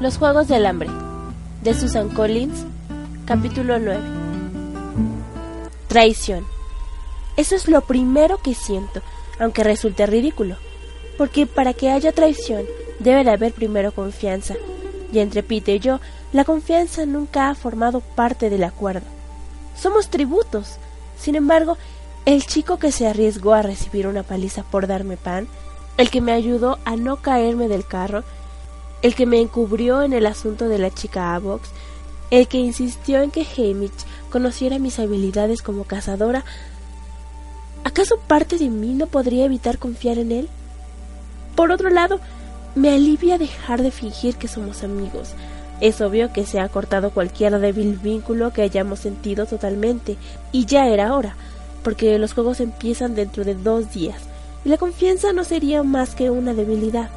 Los Juegos del Hambre, de Susan Collins, capítulo 9. Traición. Eso es lo primero que siento, aunque resulte ridículo, porque para que haya traición debe de haber primero confianza, y entre Pete y yo, la confianza nunca ha formado parte del acuerdo. Somos tributos. Sin embargo, el chico que se arriesgó a recibir una paliza por darme pan, el que me ayudó a no caerme del carro, el que me encubrió en el asunto de la chica Avox, el que insistió en que Hamish conociera mis habilidades como cazadora, ¿acaso parte de mí no podría evitar confiar en él? Por otro lado, me alivia dejar de fingir que somos amigos. Es obvio que se ha cortado cualquier débil vínculo que hayamos sentido totalmente, y ya era hora, porque los juegos empiezan dentro de dos días, y la confianza no sería más que una debilidad.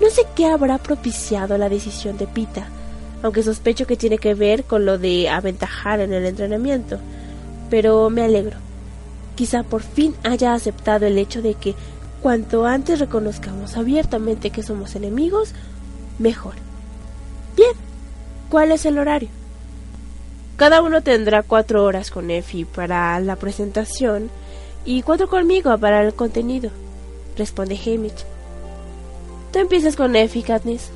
No sé qué habrá propiciado la decisión de Pita, aunque sospecho que tiene que ver con lo de aventajar en el entrenamiento, pero me alegro. Quizá por fin haya aceptado el hecho de que cuanto antes reconozcamos abiertamente que somos enemigos, mejor. Bien, ¿cuál es el horario? Cada uno tendrá cuatro horas con Effie para la presentación y cuatro conmigo para el contenido, responde Hamish. Tú empiezas con Effie, Katniss.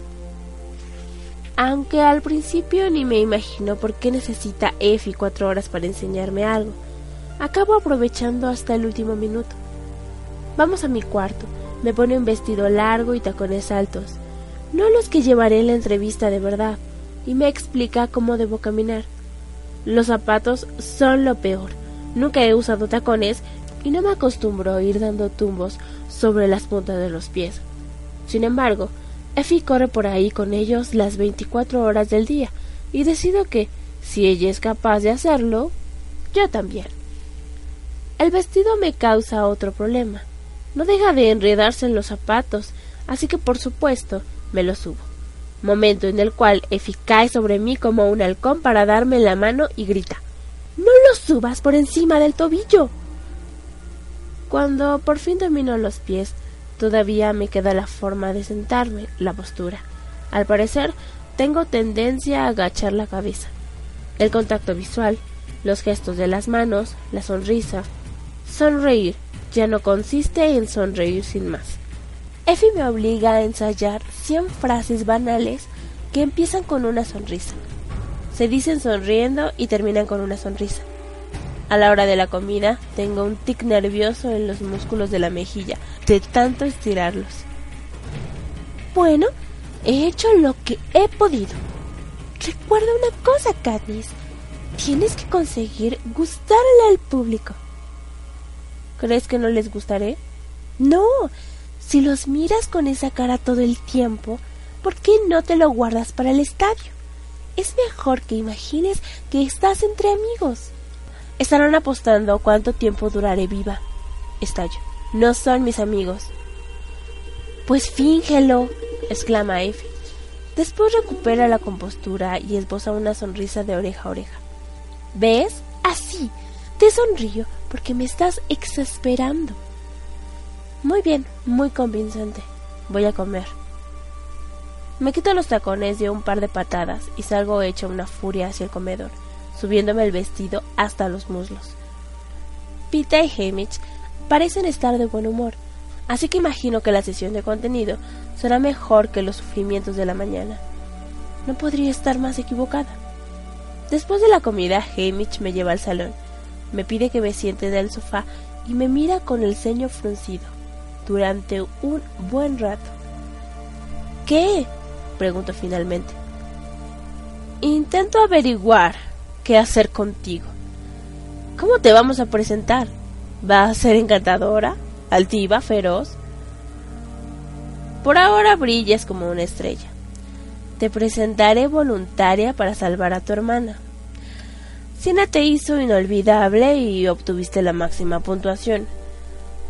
Aunque al principio ni me imagino por qué necesita Effie cuatro horas para enseñarme algo, acabo aprovechando hasta el último minuto. Vamos a mi cuarto. Me pone un vestido largo y tacones altos, no los que llevaré en la entrevista de verdad, y me explica cómo debo caminar. Los zapatos son lo peor. Nunca he usado tacones y no me acostumbro a ir dando tumbos sobre las puntas de los pies. Sin embargo, Effie corre por ahí con ellos las 24 horas del día y decido que, si ella es capaz de hacerlo, yo también. El vestido me causa otro problema. No deja de enredarse en los zapatos, así que por supuesto me lo subo. Momento en el cual Effie cae sobre mí como un halcón para darme la mano y grita No lo subas por encima del tobillo. Cuando por fin termino los pies, Todavía me queda la forma de sentarme, la postura. Al parecer, tengo tendencia a agachar la cabeza. El contacto visual, los gestos de las manos, la sonrisa. Sonreír ya no consiste en sonreír sin más. Effie me obliga a ensayar cien frases banales que empiezan con una sonrisa. Se dicen sonriendo y terminan con una sonrisa. A la hora de la comida tengo un tic nervioso en los músculos de la mejilla, de tanto estirarlos. Bueno, he hecho lo que he podido. Recuerda una cosa, Katniss. Tienes que conseguir gustarle al público. ¿Crees que no les gustaré? No. Si los miras con esa cara todo el tiempo, ¿por qué no te lo guardas para el estadio? Es mejor que imagines que estás entre amigos. Estarán apostando cuánto tiempo duraré viva. Estallo. No son mis amigos. Pues fíngelo, exclama Effie. Después recupera la compostura y esboza una sonrisa de oreja a oreja. ¿Ves? Así. Te sonrío porque me estás exasperando. Muy bien, muy convincente. Voy a comer. Me quito los tacones de un par de patadas y salgo hecha una furia hacia el comedor subiéndome el vestido hasta los muslos. Pita y Hamish parecen estar de buen humor, así que imagino que la sesión de contenido será mejor que los sufrimientos de la mañana. No podría estar más equivocada. Después de la comida, Hamish me lleva al salón, me pide que me siente en el sofá y me mira con el ceño fruncido durante un buen rato. ¿Qué? pregunto finalmente. Intento averiguar, qué hacer contigo. ¿Cómo te vamos a presentar? ¿Va a ser encantadora? ¿Altiva? ¿Feroz? Por ahora brillas como una estrella. Te presentaré voluntaria para salvar a tu hermana. Siena te hizo inolvidable y obtuviste la máxima puntuación.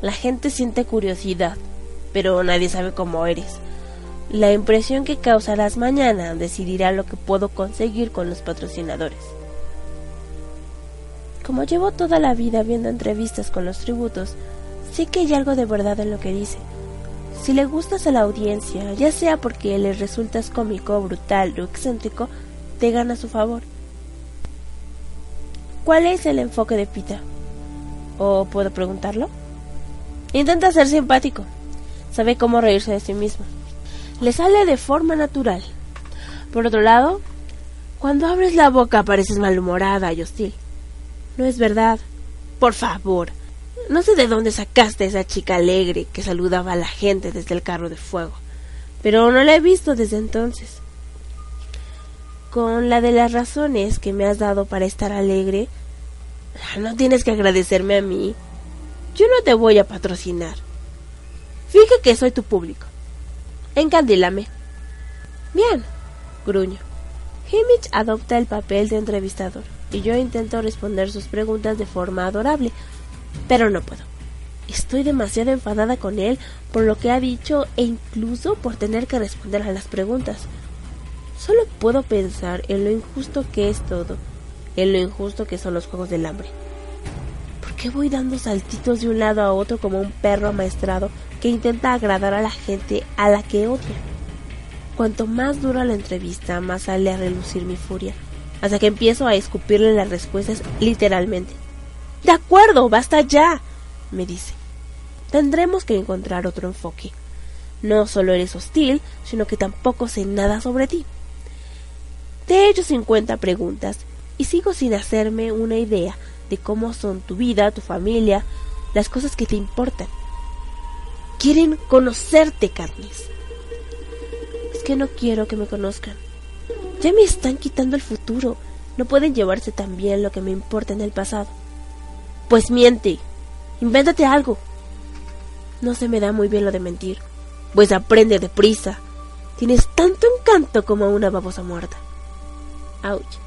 La gente siente curiosidad, pero nadie sabe cómo eres. La impresión que causarás mañana decidirá lo que puedo conseguir con los patrocinadores. Como llevo toda la vida viendo entrevistas con los tributos, sé que hay algo de verdad en lo que dice. Si le gustas a la audiencia, ya sea porque le resultas cómico, brutal o excéntrico, te gana su favor. ¿Cuál es el enfoque de Pita? ¿O puedo preguntarlo? Intenta ser simpático. Sabe cómo reírse de sí mismo. Le sale de forma natural. Por otro lado, cuando abres la boca pareces malhumorada y hostil. No es verdad. Por favor. No sé de dónde sacaste a esa chica alegre que saludaba a la gente desde el carro de fuego, pero no la he visto desde entonces. Con la de las razones que me has dado para estar alegre, no tienes que agradecerme a mí. Yo no te voy a patrocinar. Fíjate que soy tu público. Encandílame. Bien, gruño. Himich adopta el papel de entrevistador y yo intento responder sus preguntas de forma adorable, pero no puedo. Estoy demasiado enfadada con él por lo que ha dicho e incluso por tener que responder a las preguntas. Solo puedo pensar en lo injusto que es todo, en lo injusto que son los juegos del hambre. ¿Por qué voy dando saltitos de un lado a otro como un perro amaestrado que intenta agradar a la gente a la que odia? Cuanto más dura la entrevista, más sale a relucir mi furia, hasta que empiezo a escupirle las respuestas literalmente. De acuerdo, basta ya, me dice. Tendremos que encontrar otro enfoque. No solo eres hostil, sino que tampoco sé nada sobre ti. Te he hecho cincuenta preguntas y sigo sin hacerme una idea de cómo son tu vida, tu familia, las cosas que te importan. Quieren conocerte, Carnes. Es que no quiero que me conozcan. Ya me están quitando el futuro. No pueden llevarse tan bien lo que me importa en el pasado. Pues miente. Invéntate algo. No se me da muy bien lo de mentir. Pues aprende deprisa. Tienes tanto encanto como una babosa muerta. Ouch.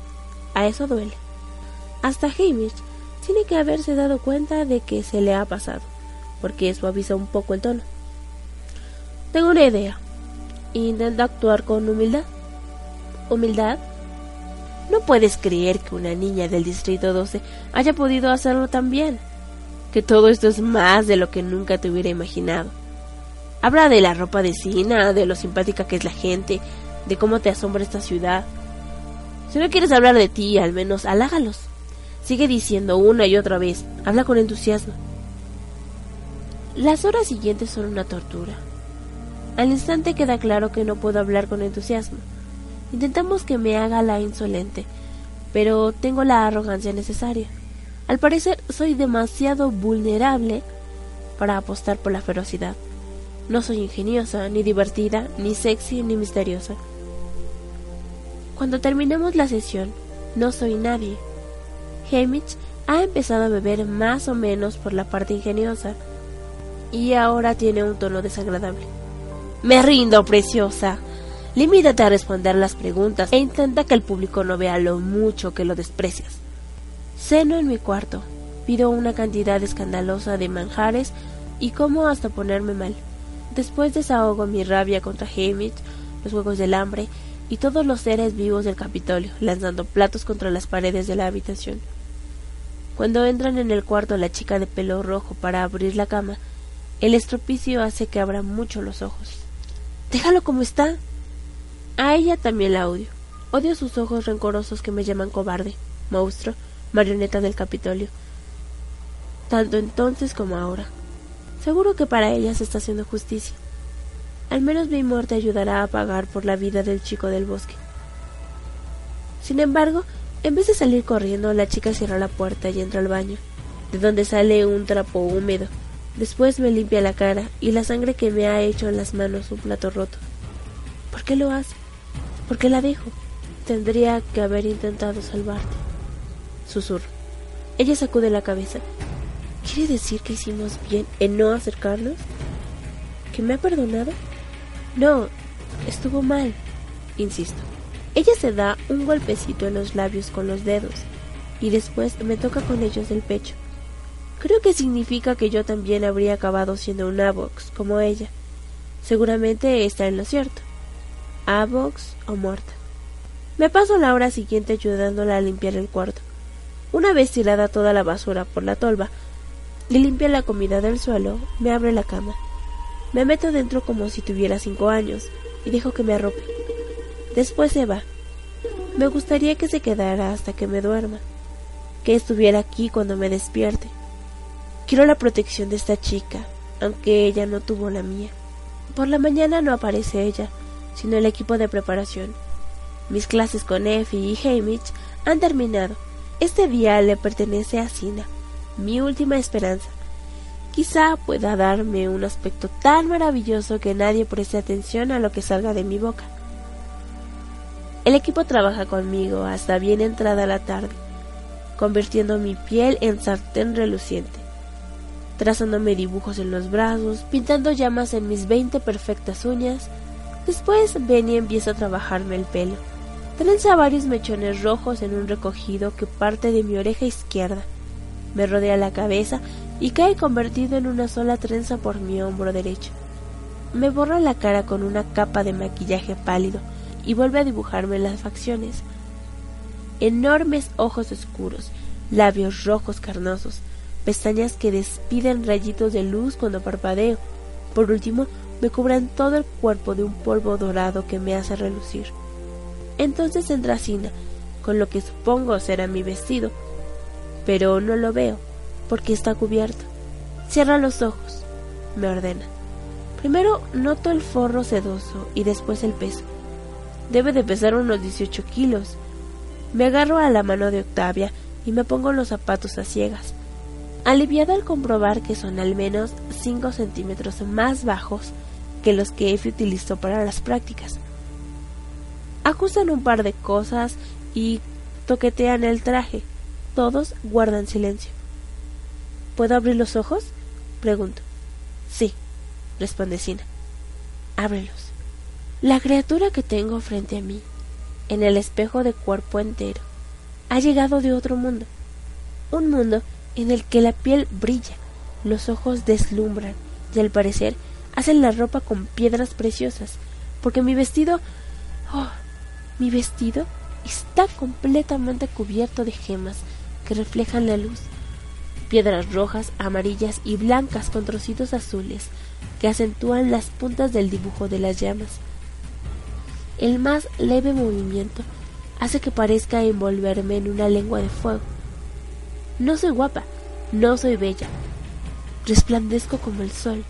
A eso duele. Hasta Hamish tiene que haberse dado cuenta de que se le ha pasado, porque eso avisa un poco el tono. Tengo una idea. Intenta actuar con humildad. ¿Humildad? No puedes creer que una niña del Distrito 12 haya podido hacerlo tan bien. Que todo esto es más de lo que nunca te hubiera imaginado. Habla de la ropa de Sina, de lo simpática que es la gente, de cómo te asombra esta ciudad. Si no quieres hablar de ti, al menos halágalos. Sigue diciendo una y otra vez, habla con entusiasmo. Las horas siguientes son una tortura. Al instante queda claro que no puedo hablar con entusiasmo. Intentamos que me haga la insolente, pero tengo la arrogancia necesaria. Al parecer soy demasiado vulnerable para apostar por la ferocidad. No soy ingeniosa, ni divertida, ni sexy, ni misteriosa. Cuando terminemos la sesión, no soy nadie. Hamish ha empezado a beber más o menos por la parte ingeniosa y ahora tiene un tono desagradable. Me rindo, preciosa. Limítate a responder las preguntas e intenta que el público no vea lo mucho que lo desprecias. Ceno en mi cuarto, pido una cantidad escandalosa de manjares y como hasta ponerme mal. Después desahogo mi rabia contra Hamish, los juegos del hambre y todos los seres vivos del Capitolio, lanzando platos contra las paredes de la habitación. Cuando entran en el cuarto la chica de pelo rojo para abrir la cama, el estropicio hace que abra mucho los ojos. Déjalo como está, a ella también la odio. Odio sus ojos rencorosos que me llaman cobarde, monstruo, marioneta del Capitolio. Tanto entonces como ahora. Seguro que para ella se está haciendo justicia. Al menos mi muerte ayudará a pagar por la vida del chico del bosque. Sin embargo, en vez de salir corriendo, la chica cierra la puerta y entra al baño, de donde sale un trapo húmedo. Después me limpia la cara y la sangre que me ha hecho en las manos un plato roto. ¿Por qué lo hace? ¿Por qué la dejo? Tendría que haber intentado salvarte. Susurro. Ella sacude la cabeza. ¿Quiere decir que hicimos bien en no acercarnos? ¿Que me ha perdonado? No, estuvo mal, insisto. Ella se da un golpecito en los labios con los dedos y después me toca con ellos el pecho. Creo que significa que yo también habría acabado siendo un Avox como ella. Seguramente está en lo cierto. Avox o muerta. Me paso la hora siguiente ayudándola a limpiar el cuarto. Una vez tirada toda la basura por la tolva y limpia la comida del suelo, me abre la cama. Me meto dentro como si tuviera cinco años y dejo que me arrope. Después se va. Me gustaría que se quedara hasta que me duerma, que estuviera aquí cuando me despierte. Quiero la protección de esta chica, aunque ella no tuvo la mía. Por la mañana no aparece ella, sino el equipo de preparación. Mis clases con Effie y Hamish han terminado. Este día le pertenece a Sina, mi última esperanza. Quizá pueda darme un aspecto tan maravilloso que nadie preste atención a lo que salga de mi boca. El equipo trabaja conmigo hasta bien entrada la tarde, convirtiendo mi piel en sartén reluciente, trazándome dibujos en los brazos, pintando llamas en mis veinte perfectas uñas. Después Benny empieza a trabajarme el pelo. Trenza varios mechones rojos en un recogido que parte de mi oreja izquierda. Me rodea la cabeza y cae convertido en una sola trenza por mi hombro derecho. Me borra la cara con una capa de maquillaje pálido y vuelve a dibujarme las facciones. Enormes ojos oscuros, labios rojos carnosos, pestañas que despiden rayitos de luz cuando parpadeo. Por último, me cubren todo el cuerpo de un polvo dorado que me hace relucir. Entonces entra Sina, con lo que supongo será mi vestido, pero no lo veo, porque está cubierto. Cierra los ojos, me ordena. Primero noto el forro sedoso y después el peso. Debe de pesar unos 18 kilos. Me agarro a la mano de Octavia y me pongo los zapatos a ciegas, aliviada al comprobar que son al menos 5 centímetros más bajos que los que Effie utilizó para las prácticas. Ajustan un par de cosas y toquetean el traje. Todos guardan silencio. ¿Puedo abrir los ojos? Pregunto. Sí, responde Sina. Ábrelos. La criatura que tengo frente a mí, en el espejo de cuerpo entero, ha llegado de otro mundo. Un mundo en el que la piel brilla, los ojos deslumbran y al parecer hacen la ropa con piedras preciosas, porque mi vestido... Oh, mi vestido está completamente cubierto de gemas que reflejan la luz, piedras rojas, amarillas y blancas con trocitos azules que acentúan las puntas del dibujo de las llamas. El más leve movimiento hace que parezca envolverme en una lengua de fuego. No soy guapa, no soy bella. Resplandezco como el sol.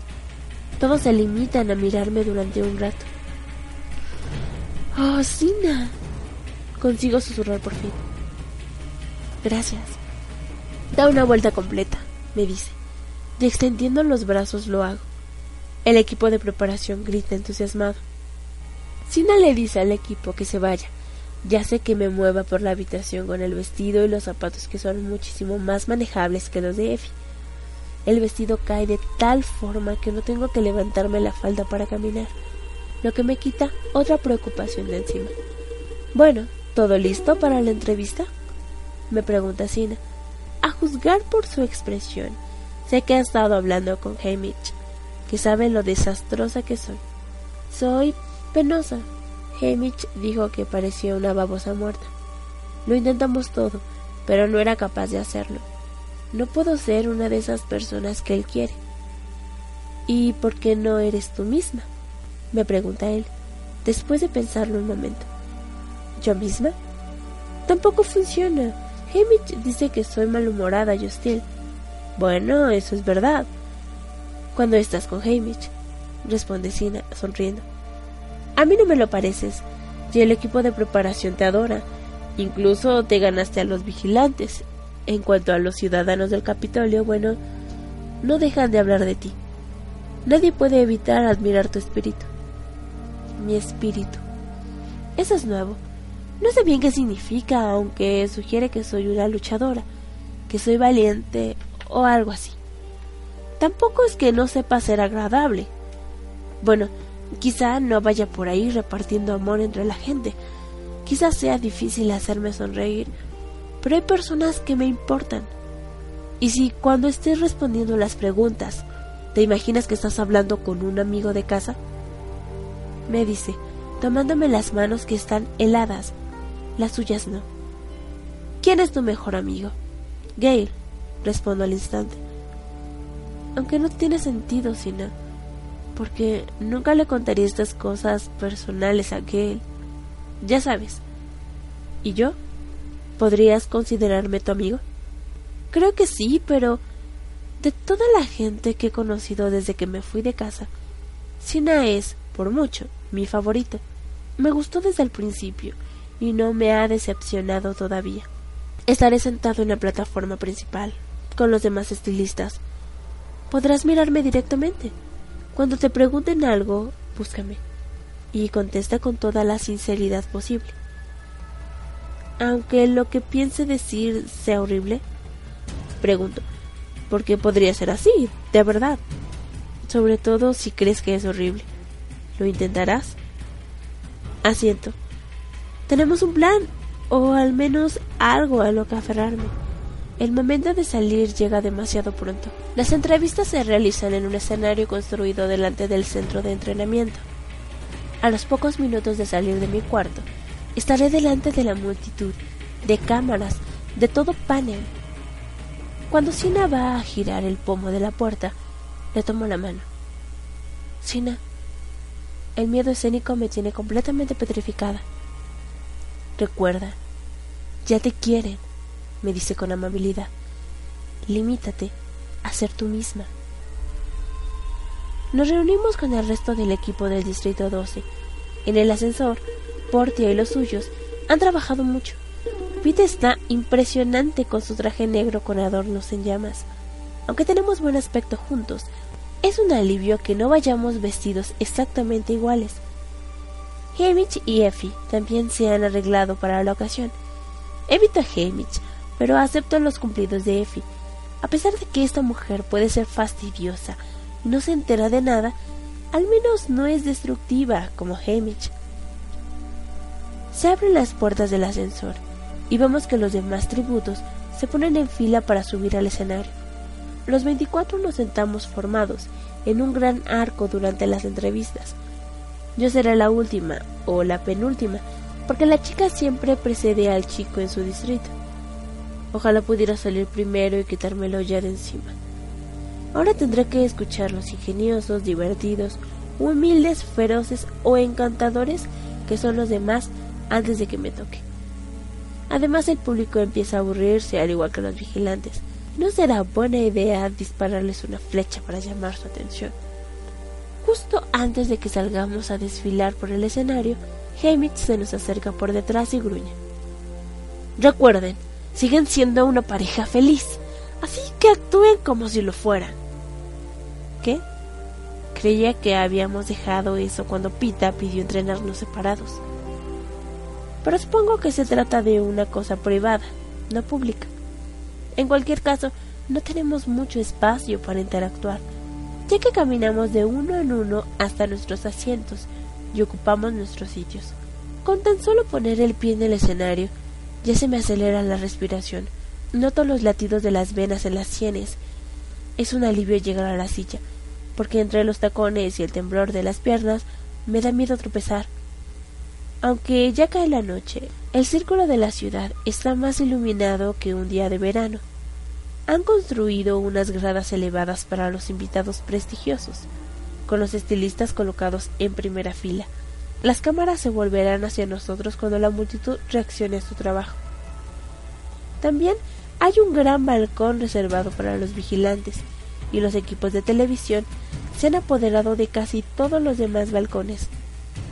Todos se limitan a mirarme durante un rato. ¡Oh, Sina! Consigo susurrar por fin. Gracias. Da una vuelta completa, me dice. Y extendiendo los brazos lo hago. El equipo de preparación grita entusiasmado. Sina le dice al equipo que se vaya. Ya sé que me mueva por la habitación con el vestido y los zapatos que son muchísimo más manejables que los de Effie. El vestido cae de tal forma que no tengo que levantarme la falda para caminar, lo que me quita otra preocupación de encima. Bueno, ¿todo listo para la entrevista? me pregunta Sina. A juzgar por su expresión, sé que ha estado hablando con Hamish, que sabe lo desastrosa que soy. Soy penosa. Hamish dijo que parecía una babosa muerta. Lo intentamos todo, pero no era capaz de hacerlo. No puedo ser una de esas personas que él quiere. ¿Y por qué no eres tú misma? me pregunta él, después de pensarlo un momento. ¿Yo misma? Tampoco funciona. Hamish dice que soy malhumorada y hostil. Bueno, eso es verdad. Cuando estás con Hamish, responde Sina, sonriendo. A mí no me lo pareces, y el equipo de preparación te adora. Incluso te ganaste a los vigilantes. En cuanto a los ciudadanos del Capitolio, bueno, no dejan de hablar de ti. Nadie puede evitar admirar tu espíritu. Mi espíritu. Eso es nuevo. No sé bien qué significa, aunque sugiere que soy una luchadora, que soy valiente o algo así. Tampoco es que no sepa ser agradable. Bueno, Quizá no vaya por ahí repartiendo amor entre la gente. Quizá sea difícil hacerme sonreír, pero hay personas que me importan. Y si cuando estés respondiendo las preguntas, te imaginas que estás hablando con un amigo de casa, me dice, tomándome las manos que están heladas, las suyas no. ¿Quién es tu mejor amigo? Gail, respondo al instante. Aunque no tiene sentido, Sina, porque nunca le contaría estas cosas personales a Gail. Ya sabes. ¿Y yo? ¿Podrías considerarme tu amigo? Creo que sí, pero de toda la gente que he conocido desde que me fui de casa, Sina es, por mucho, mi favorito. Me gustó desde el principio y no me ha decepcionado todavía. Estaré sentado en la plataforma principal, con los demás estilistas. Podrás mirarme directamente. Cuando te pregunten algo, búscame y contesta con toda la sinceridad posible. Aunque lo que piense decir sea horrible, pregunto, ¿por qué podría ser así? De verdad. Sobre todo si crees que es horrible. ¿Lo intentarás? Asiento. Tenemos un plan, o al menos algo a lo que aferrarme. El momento de salir llega demasiado pronto. Las entrevistas se realizan en un escenario construido delante del centro de entrenamiento. A los pocos minutos de salir de mi cuarto, estaré delante de la multitud, de cámaras, de todo panel. Cuando Sina va a girar el pomo de la puerta, le tomo la mano. Sina, el miedo escénico me tiene completamente petrificada. Recuerda, ya te quieren, me dice con amabilidad. Limítate a ser tú misma. Nos reunimos con el resto del equipo del Distrito 12. En el ascensor, Portia y los suyos han trabajado mucho. Pete está impresionante con su traje negro con adornos en llamas. Aunque tenemos buen aspecto juntos, es un alivio que no vayamos vestidos exactamente iguales. Hamish y Effie también se han arreglado para la ocasión. Evito a Hamish, pero acepto los cumplidos de Effie. A pesar de que esta mujer puede ser fastidiosa y no se entera de nada, al menos no es destructiva como Hamish. Se abren las puertas del ascensor y vemos que los demás tributos se ponen en fila para subir al escenario. Los 24 nos sentamos formados en un gran arco durante las entrevistas. Yo seré la última o la penúltima, porque la chica siempre precede al chico en su distrito. Ojalá pudiera salir primero y quitármelo ya de encima. Ahora tendré que escuchar los ingeniosos, divertidos, humildes, feroces o encantadores que son los demás antes de que me toque. Además el público empieza a aburrirse al igual que los vigilantes. ¿No será buena idea dispararles una flecha para llamar su atención? Justo antes de que salgamos a desfilar por el escenario, Hamish se nos acerca por detrás y gruñe. Recuerden, siguen siendo una pareja feliz, así que actúen como si lo fueran. ¿Qué? Creía que habíamos dejado eso cuando Pita pidió entrenarnos separados. Pero supongo que se trata de una cosa privada, no pública. En cualquier caso, no tenemos mucho espacio para interactuar, ya que caminamos de uno en uno hasta nuestros asientos y ocupamos nuestros sitios. Con tan solo poner el pie en el escenario, ya se me acelera la respiración. Noto los latidos de las venas en las sienes. Es un alivio llegar a la silla, porque entre los tacones y el temblor de las piernas me da miedo tropezar. Aunque ya cae la noche, el círculo de la ciudad está más iluminado que un día de verano. Han construido unas gradas elevadas para los invitados prestigiosos, con los estilistas colocados en primera fila. Las cámaras se volverán hacia nosotros cuando la multitud reaccione a su trabajo. También hay un gran balcón reservado para los vigilantes, y los equipos de televisión se han apoderado de casi todos los demás balcones.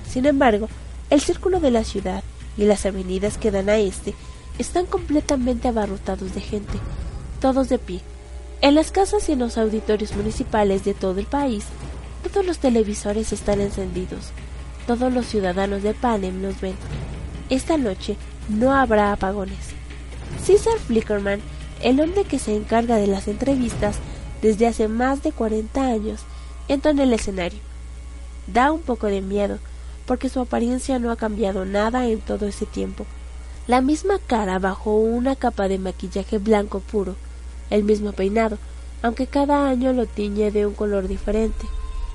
Sin embargo, el círculo de la ciudad y las avenidas que dan a este están completamente abarrotados de gente, todos de pie. En las casas y en los auditorios municipales de todo el país, todos los televisores están encendidos. Todos los ciudadanos de Panem nos ven. Esta noche no habrá apagones. César Flickerman, el hombre que se encarga de las entrevistas desde hace más de 40 años, entra en el escenario. da un poco de miedo, porque su apariencia no ha cambiado nada en todo ese tiempo. La misma cara bajo una capa de maquillaje blanco puro, el mismo peinado, aunque cada año lo tiñe de un color diferente,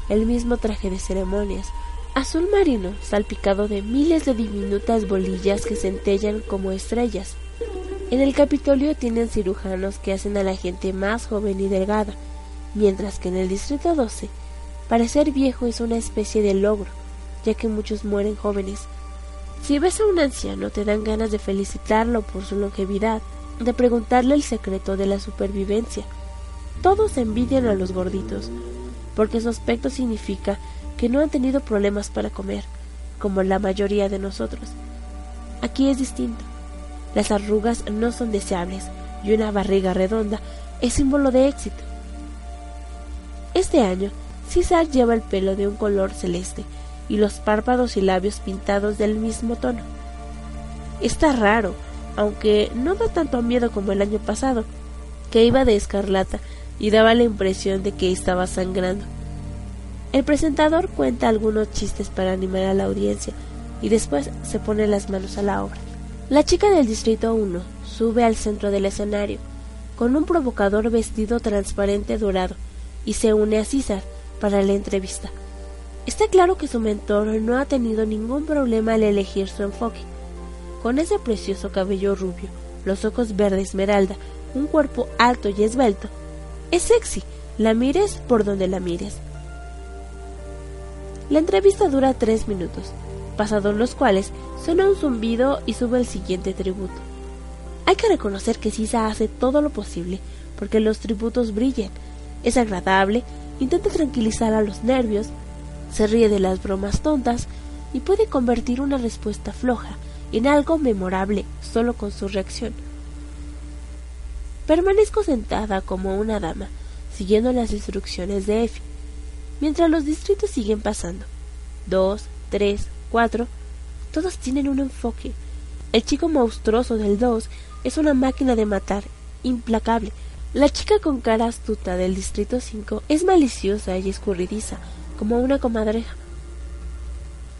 el mismo traje de ceremonias, azul marino salpicado de miles de diminutas bolillas que centellan como estrellas. En el Capitolio tienen cirujanos que hacen a la gente más joven y delgada, mientras que en el Distrito 12 parecer viejo es una especie de logro, ya que muchos mueren jóvenes. Si ves a un anciano te dan ganas de felicitarlo por su longevidad, de preguntarle el secreto de la supervivencia. Todos envidian a los gorditos, porque su aspecto significa que no han tenido problemas para comer, como la mayoría de nosotros. Aquí es distinto. Las arrugas no son deseables y una barriga redonda es símbolo de éxito. Este año, César lleva el pelo de un color celeste y los párpados y labios pintados del mismo tono. Está raro, aunque no da tanto miedo como el año pasado, que iba de escarlata y daba la impresión de que estaba sangrando. El presentador cuenta algunos chistes para animar a la audiencia y después se pone las manos a la obra. La chica del Distrito 1 sube al centro del escenario con un provocador vestido transparente dorado y se une a César para la entrevista. Está claro que su mentor no ha tenido ningún problema al elegir su enfoque. Con ese precioso cabello rubio, los ojos verde esmeralda, un cuerpo alto y esbelto, es sexy, la mires por donde la mires. La entrevista dura tres minutos, pasados los cuales suena un zumbido y sube el siguiente tributo. Hay que reconocer que Sisa hace todo lo posible porque los tributos brillen. Es agradable, intenta tranquilizar a los nervios, se ríe de las bromas tontas y puede convertir una respuesta floja en algo memorable solo con su reacción. Permanezco sentada como una dama, siguiendo las instrucciones de Effie, mientras los distritos siguen pasando. Dos, tres, cuatro, todos tienen un enfoque. El chico monstruoso del dos es una máquina de matar, implacable. La chica con cara astuta del distrito 5 es maliciosa y escurridiza, como una comadreja.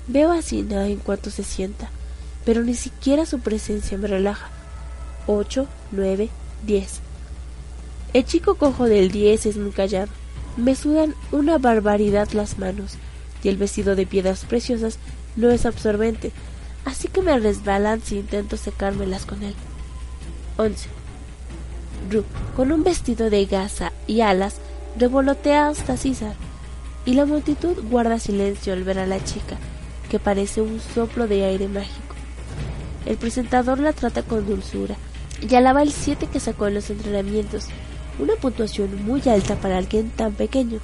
Veo a Sina en cuanto se sienta, pero ni siquiera su presencia me relaja. Ocho, nueve, 10. El chico cojo del 10 es muy callado. Me sudan una barbaridad las manos y el vestido de piedras preciosas no es absorbente, así que me resbalan si intento secármelas con él. 11. Ru, con un vestido de gasa y alas, revolotea hasta César, y la multitud guarda silencio al ver a la chica, que parece un soplo de aire mágico. El presentador la trata con dulzura y alaba el 7 que sacó en los entrenamientos, una puntuación muy alta para alguien tan pequeño.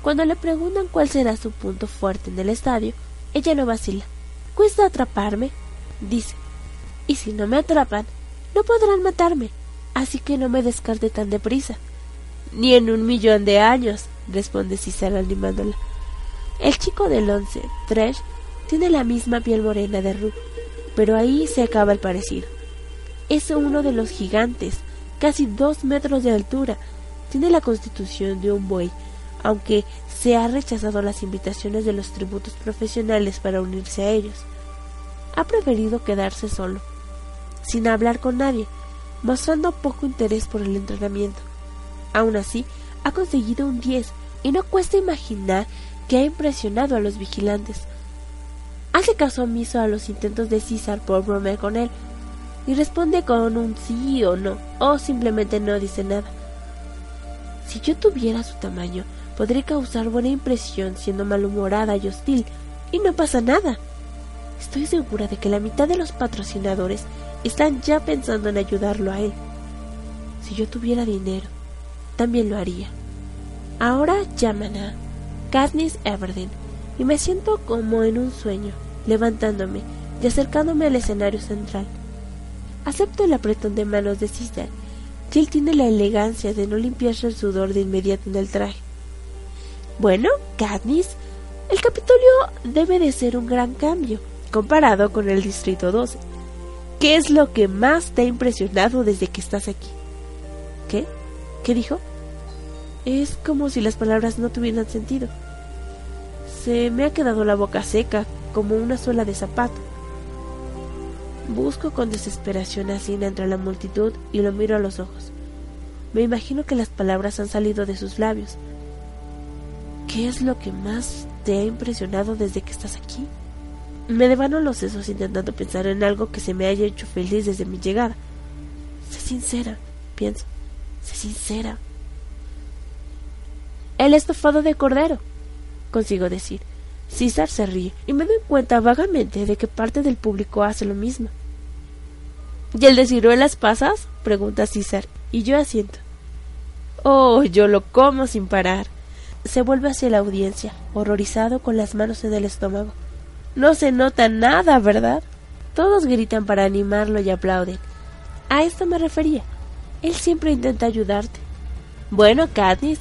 Cuando le preguntan cuál será su punto fuerte en el estadio, ella no vacila. ¿Cuesta atraparme? dice. Y si no me atrapan, no podrán matarme, así que no me descarte tan deprisa. Ni en un millón de años, responde César animándola. El chico del once, Tresh, tiene la misma piel morena de Ru, pero ahí se acaba el parecido es uno de los gigantes, casi dos metros de altura. Tiene la constitución de un buey, aunque se ha rechazado las invitaciones de los tributos profesionales para unirse a ellos. Ha preferido quedarse solo, sin hablar con nadie, mostrando poco interés por el entrenamiento. Aún así, ha conseguido un 10 y no cuesta imaginar que ha impresionado a los vigilantes. Hace caso omiso a los intentos de César por bromear con él, y responde con un sí o no, o simplemente no dice nada. Si yo tuviera su tamaño, podría causar buena impresión siendo malhumorada y hostil, y no pasa nada. Estoy segura de que la mitad de los patrocinadores están ya pensando en ayudarlo a él. Si yo tuviera dinero, también lo haría. Ahora llaman a Katniss Everdeen y me siento como en un sueño, levantándome y acercándome al escenario central. Acepto el apretón de manos de que él tiene la elegancia de no limpiarse el sudor de inmediato en el traje. Bueno, Katniss, el Capitolio debe de ser un gran cambio comparado con el Distrito 12. ¿Qué es lo que más te ha impresionado desde que estás aquí? ¿Qué? ¿Qué dijo? Es como si las palabras no tuvieran sentido. Se me ha quedado la boca seca como una suela de zapato. Busco con desesperación a Sina entre la multitud y lo miro a los ojos. Me imagino que las palabras han salido de sus labios. ¿Qué es lo que más te ha impresionado desde que estás aquí? Me devano los sesos intentando pensar en algo que se me haya hecho feliz desde mi llegada. Sé sincera, pienso. Sé sincera. El estofado de cordero, consigo decir. César se ríe y me doy cuenta vagamente de que parte del público hace lo mismo. ¿Y el de ciruelas pasas? pregunta César, y yo asiento. Oh, yo lo como sin parar. Se vuelve hacia la audiencia, horrorizado con las manos en el estómago. No se nota nada, ¿verdad? Todos gritan para animarlo y aplauden. A esto me refería. Él siempre intenta ayudarte. Bueno, Katniss,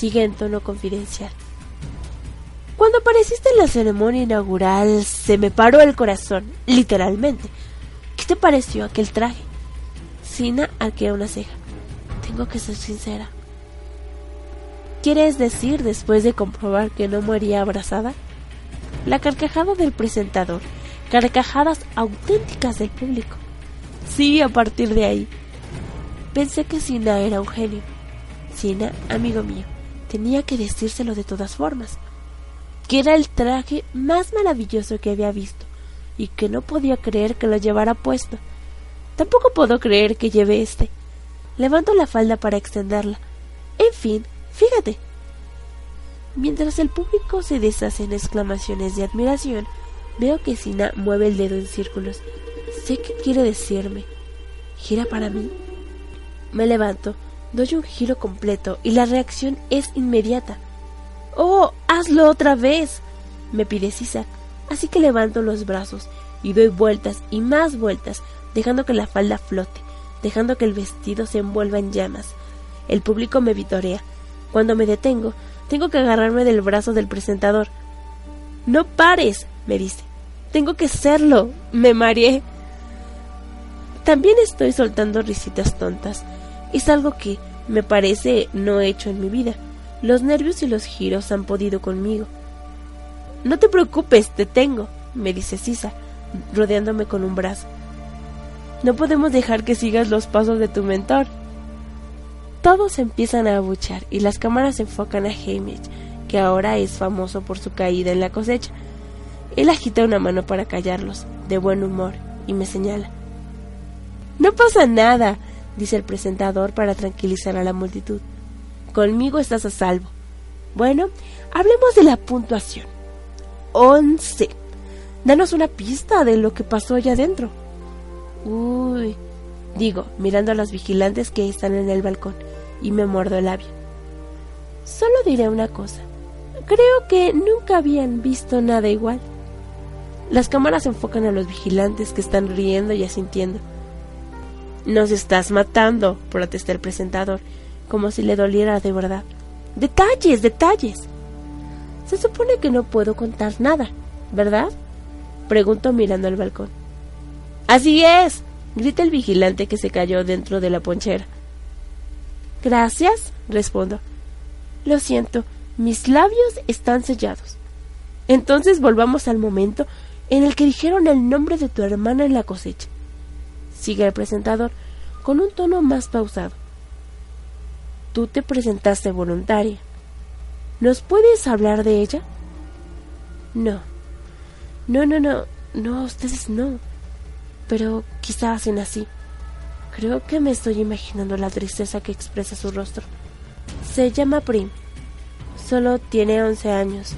sigue en tono confidencial. Cuando apareciste en la ceremonia inaugural, se me paró el corazón, literalmente. ¿Qué te pareció aquel traje? Sina arquea una ceja. Tengo que ser sincera. ¿Quieres decir después de comprobar que no moría abrazada? La carcajada del presentador, carcajadas auténticas del público. Sí, a partir de ahí. Pensé que Sina era un genio. Sina, amigo mío, tenía que decírselo de todas formas. Que era el traje más maravilloso que había visto y que no podía creer que lo llevara puesto. Tampoco puedo creer que lleve este. Levanto la falda para extenderla. En fin, fíjate. Mientras el público se deshace en exclamaciones de admiración, veo que Sina mueve el dedo en círculos. Sé qué quiere decirme. ¿Gira para mí? Me levanto, doy un giro completo y la reacción es inmediata. ¡Oh, hazlo otra vez! me pide César, así que levanto los brazos y doy vueltas y más vueltas, dejando que la falda flote, dejando que el vestido se envuelva en llamas. El público me vitorea. Cuando me detengo, tengo que agarrarme del brazo del presentador. No pares, me dice. Tengo que serlo. Me mareé. También estoy soltando risitas tontas. Es algo que, me parece, no he hecho en mi vida. Los nervios y los giros han podido conmigo. No te preocupes, te tengo, me dice Sisa, rodeándome con un brazo. No podemos dejar que sigas los pasos de tu mentor. Todos empiezan a abuchar y las cámaras enfocan a Hamish, que ahora es famoso por su caída en la cosecha. Él agita una mano para callarlos, de buen humor, y me señala. No pasa nada, dice el presentador para tranquilizar a la multitud. Conmigo estás a salvo. Bueno, hablemos de la puntuación. Once. Danos una pista de lo que pasó allá adentro. Uy, digo, mirando a los vigilantes que están en el balcón, y me muerdo el labio. Solo diré una cosa. Creo que nunca habían visto nada igual. Las cámaras enfocan a los vigilantes que están riendo y asintiendo. Nos estás matando, protesta el presentador, como si le doliera de verdad. Detalles, detalles. Se supone que no puedo contar nada, ¿verdad? Pregunto mirando al balcón. Así es, grita el vigilante que se cayó dentro de la ponchera. Gracias, respondo. Lo siento, mis labios están sellados. Entonces volvamos al momento en el que dijeron el nombre de tu hermana en la cosecha. Sigue el presentador con un tono más pausado. Tú te presentaste voluntaria. ¿Nos puedes hablar de ella? No. No, no, no. No, ustedes no pero quizá hacen así. Creo que me estoy imaginando la tristeza que expresa su rostro. Se llama Prim. Solo tiene 11 años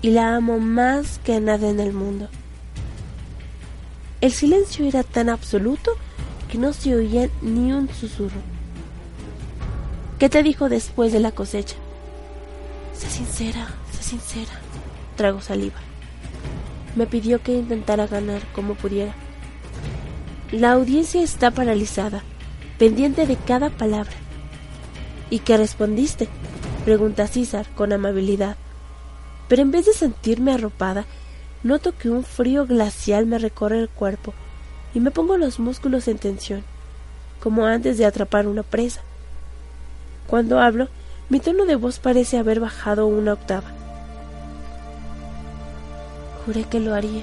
y la amo más que a nada en el mundo. El silencio era tan absoluto que no se oía ni un susurro. ¿Qué te dijo después de la cosecha? Sé sincera, sé sincera. Trago saliva. Me pidió que intentara ganar como pudiera. La audiencia está paralizada, pendiente de cada palabra. ¿Y qué respondiste? pregunta César con amabilidad. Pero en vez de sentirme arropada, noto que un frío glacial me recorre el cuerpo y me pongo los músculos en tensión, como antes de atrapar una presa. Cuando hablo, mi tono de voz parece haber bajado una octava. Juré que lo haría.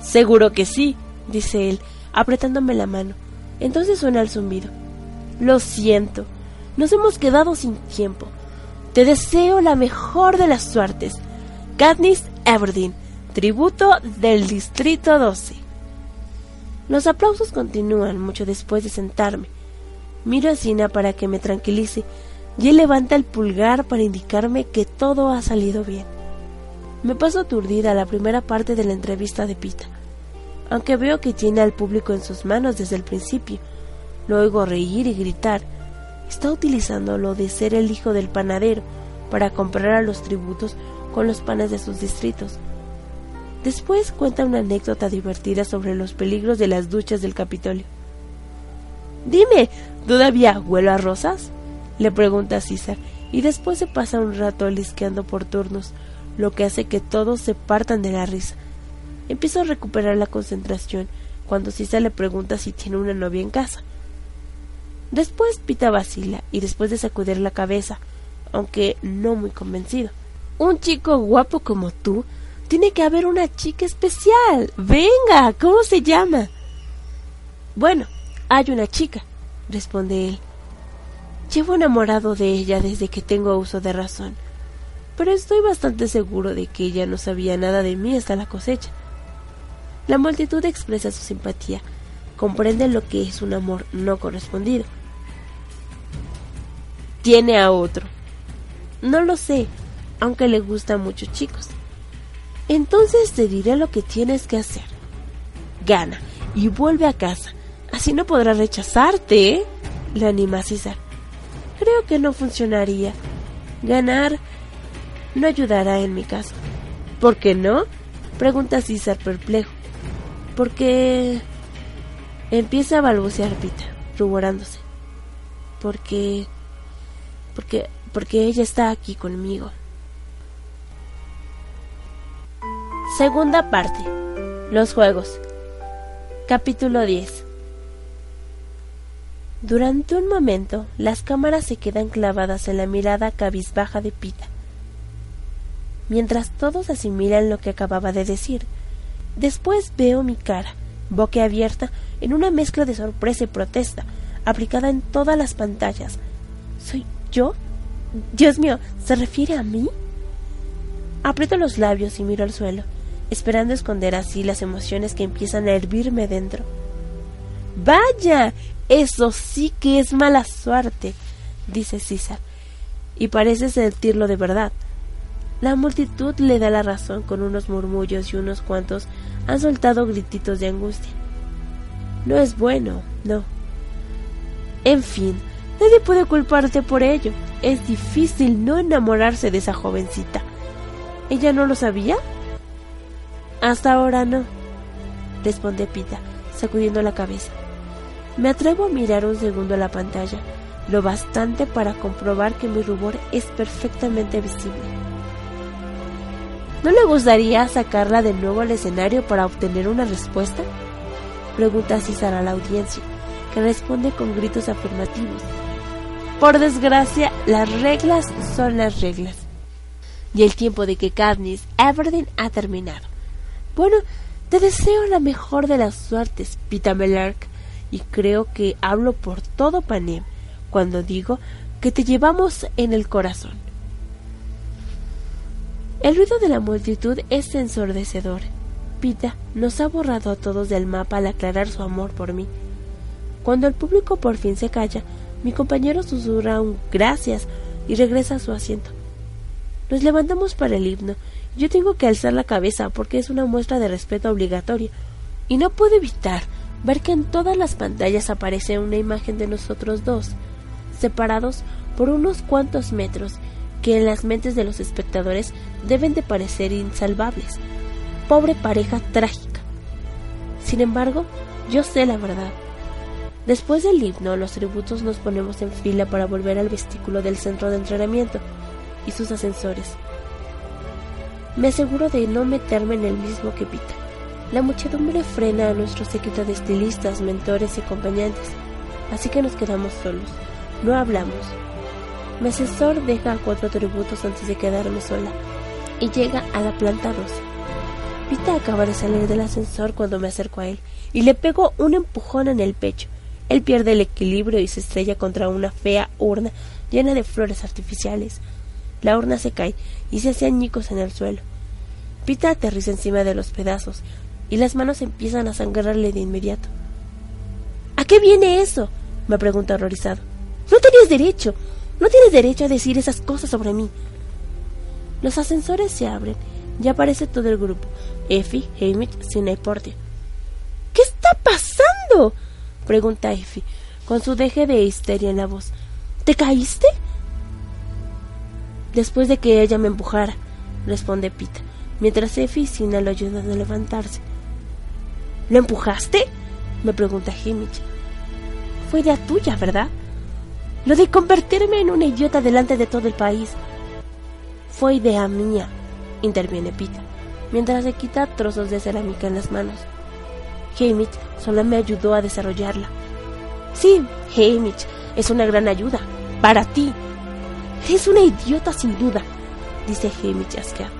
Seguro que sí, dice él, apretándome la mano. Entonces suena el zumbido. Lo siento, nos hemos quedado sin tiempo. Te deseo la mejor de las suertes. Katniss Everdeen, tributo del Distrito 12. Los aplausos continúan mucho después de sentarme. Miro a Sina para que me tranquilice y él levanta el pulgar para indicarme que todo ha salido bien. Me paso aturdida la primera parte de la entrevista de Pita, aunque veo que tiene al público en sus manos desde el principio. Lo oigo reír y gritar. Está utilizando lo de ser el hijo del panadero para comprar a los tributos con los panes de sus distritos. Después cuenta una anécdota divertida sobre los peligros de las duchas del Capitolio. Dime, ¿todavía huelo a rosas? le pregunta César, y después se pasa un rato lisqueando por turnos, lo que hace que todos se partan de la risa. Empiezo a recuperar la concentración cuando César le pregunta si tiene una novia en casa. Después Pita vacila y después de sacudir la cabeza, aunque no muy convencido. Un chico guapo como tú, tiene que haber una chica especial. Venga, ¿cómo se llama? Bueno, hay una chica, responde él. Llevo enamorado de ella desde que tengo uso de razón, pero estoy bastante seguro de que ella no sabía nada de mí hasta la cosecha. La multitud expresa su simpatía, comprende lo que es un amor no correspondido. Tiene a otro. No lo sé, aunque le gusta a muchos chicos. Entonces te diré lo que tienes que hacer. Gana y vuelve a casa. Así no podrá rechazarte, ¿eh? Le anima César. Creo que no funcionaría. Ganar no ayudará en mi caso. ¿Por qué no? Pregunta César perplejo. Porque empieza a balbucear Pita, ruborándose. Porque porque porque ella está aquí conmigo. Segunda parte. Los juegos. Capítulo 10. Durante un momento, las cámaras se quedan clavadas en la mirada cabizbaja de Pita, mientras todos asimilan lo que acababa de decir. Después veo mi cara, abierta, en una mezcla de sorpresa y protesta, aplicada en todas las pantallas. ¿Soy yo? Dios mío, ¿se refiere a mí? Aprieto los labios y miro al suelo, esperando esconder así las emociones que empiezan a hervirme dentro. Vaya, eso sí que es mala suerte, dice César, y parece sentirlo de verdad. La multitud le da la razón con unos murmullos y unos cuantos han soltado grititos de angustia. No es bueno, no. En fin, nadie puede culparte por ello. Es difícil no enamorarse de esa jovencita. ¿Ella no lo sabía? Hasta ahora no, responde Pita, sacudiendo la cabeza. Me atrevo a mirar un segundo la pantalla, lo bastante para comprobar que mi rubor es perfectamente visible. ¿No le gustaría sacarla de nuevo al escenario para obtener una respuesta? Pregunta César a la audiencia, que responde con gritos afirmativos. Por desgracia, las reglas son las reglas. Y el tiempo de que Katniss Everdeen ha terminado. Bueno, te deseo la mejor de las suertes, Pita Melark y creo que hablo por todo Panem cuando digo que te llevamos en el corazón. El ruido de la multitud es ensordecedor. Pita nos ha borrado a todos del mapa al aclarar su amor por mí. Cuando el público por fin se calla, mi compañero susurra un gracias y regresa a su asiento. Nos levantamos para el himno. Yo tengo que alzar la cabeza porque es una muestra de respeto obligatoria y no puedo evitar ver que en todas las pantallas aparece una imagen de nosotros dos, separados por unos cuantos metros, que en las mentes de los espectadores deben de parecer insalvables. Pobre pareja trágica. Sin embargo, yo sé la verdad. Después del himno, los tributos nos ponemos en fila para volver al vestículo del centro de entrenamiento y sus ascensores. Me aseguro de no meterme en el mismo que Pita. La muchedumbre frena a nuestro séquito de estilistas, mentores y acompañantes, así que nos quedamos solos. No hablamos. Mi asesor deja cuatro tributos antes de quedarme sola y llega a la planta 12. Pita acaba de salir del ascensor cuando me acerco a él y le pego un empujón en el pecho. Él pierde el equilibrio y se estrella contra una fea urna llena de flores artificiales. La urna se cae y se hace añicos en el suelo. Pita aterriza encima de los pedazos y las manos empiezan a sangrarle de inmediato. ¿A qué viene eso? me pregunta horrorizado. No tenías derecho. No tienes derecho a decir esas cosas sobre mí. Los ascensores se abren y aparece todo el grupo. Effie, Hamish, Sina y. ¿Qué está pasando? pregunta Effie, con su deje de histeria en la voz. ¿Te caíste? Después de que ella me empujara, responde Pita, mientras Effie y lo ayudan a levantarse. ¿Lo empujaste? me pregunta Hamish. Fue idea tuya, ¿verdad? Lo de convertirme en una idiota delante de todo el país. Fue idea mía, interviene Pita, mientras se quita trozos de cerámica en las manos. Hamish solo me ayudó a desarrollarla. Sí, Hamish, es una gran ayuda. Para ti. Es una idiota sin duda, dice Hamish asqueado.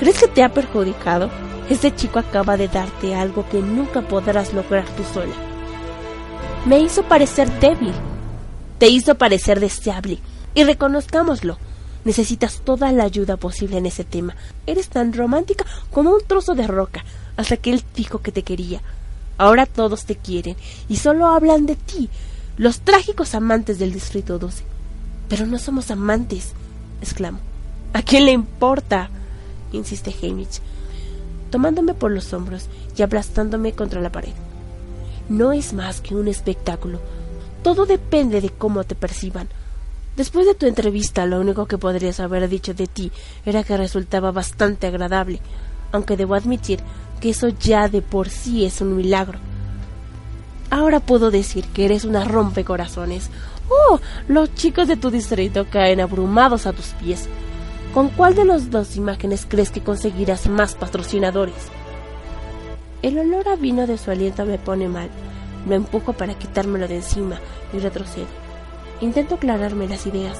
¿Crees que te ha perjudicado? Este chico acaba de darte algo que nunca podrás lograr tú sola. Me hizo parecer débil. Te hizo parecer deseable. Y reconozcámoslo. Necesitas toda la ayuda posible en ese tema. Eres tan romántica como un trozo de roca, hasta que él dijo que te quería. Ahora todos te quieren y solo hablan de ti, los trágicos amantes del Distrito 12. Pero no somos amantes, exclamo. ¿A quién le importa? insiste Hamish, tomándome por los hombros y aplastándome contra la pared. No es más que un espectáculo. Todo depende de cómo te perciban. Después de tu entrevista, lo único que podrías haber dicho de ti era que resultaba bastante agradable, aunque debo admitir que eso ya de por sí es un milagro. Ahora puedo decir que eres una rompecorazones. Oh, los chicos de tu distrito caen abrumados a tus pies. ¿Con cuál de las dos imágenes crees que conseguirás más patrocinadores? El olor a vino de su aliento me pone mal. Lo empujo para quitármelo de encima y retrocedo. Intento aclararme las ideas.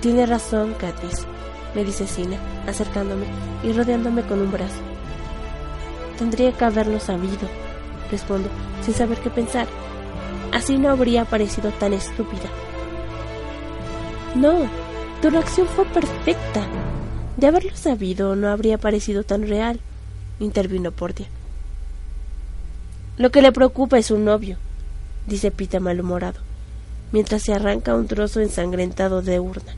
Tiene razón, Catis, me dice Sina, acercándome y rodeándome con un brazo. Tendría que haberlo sabido, respondo, sin saber qué pensar. Así no habría parecido tan estúpida. No, tu reacción fue perfecta. De haberlo sabido, no habría parecido tan real, intervino Portia. Lo que le preocupa es un novio, dice Pita malhumorado mientras se arranca un trozo ensangrentado de urna.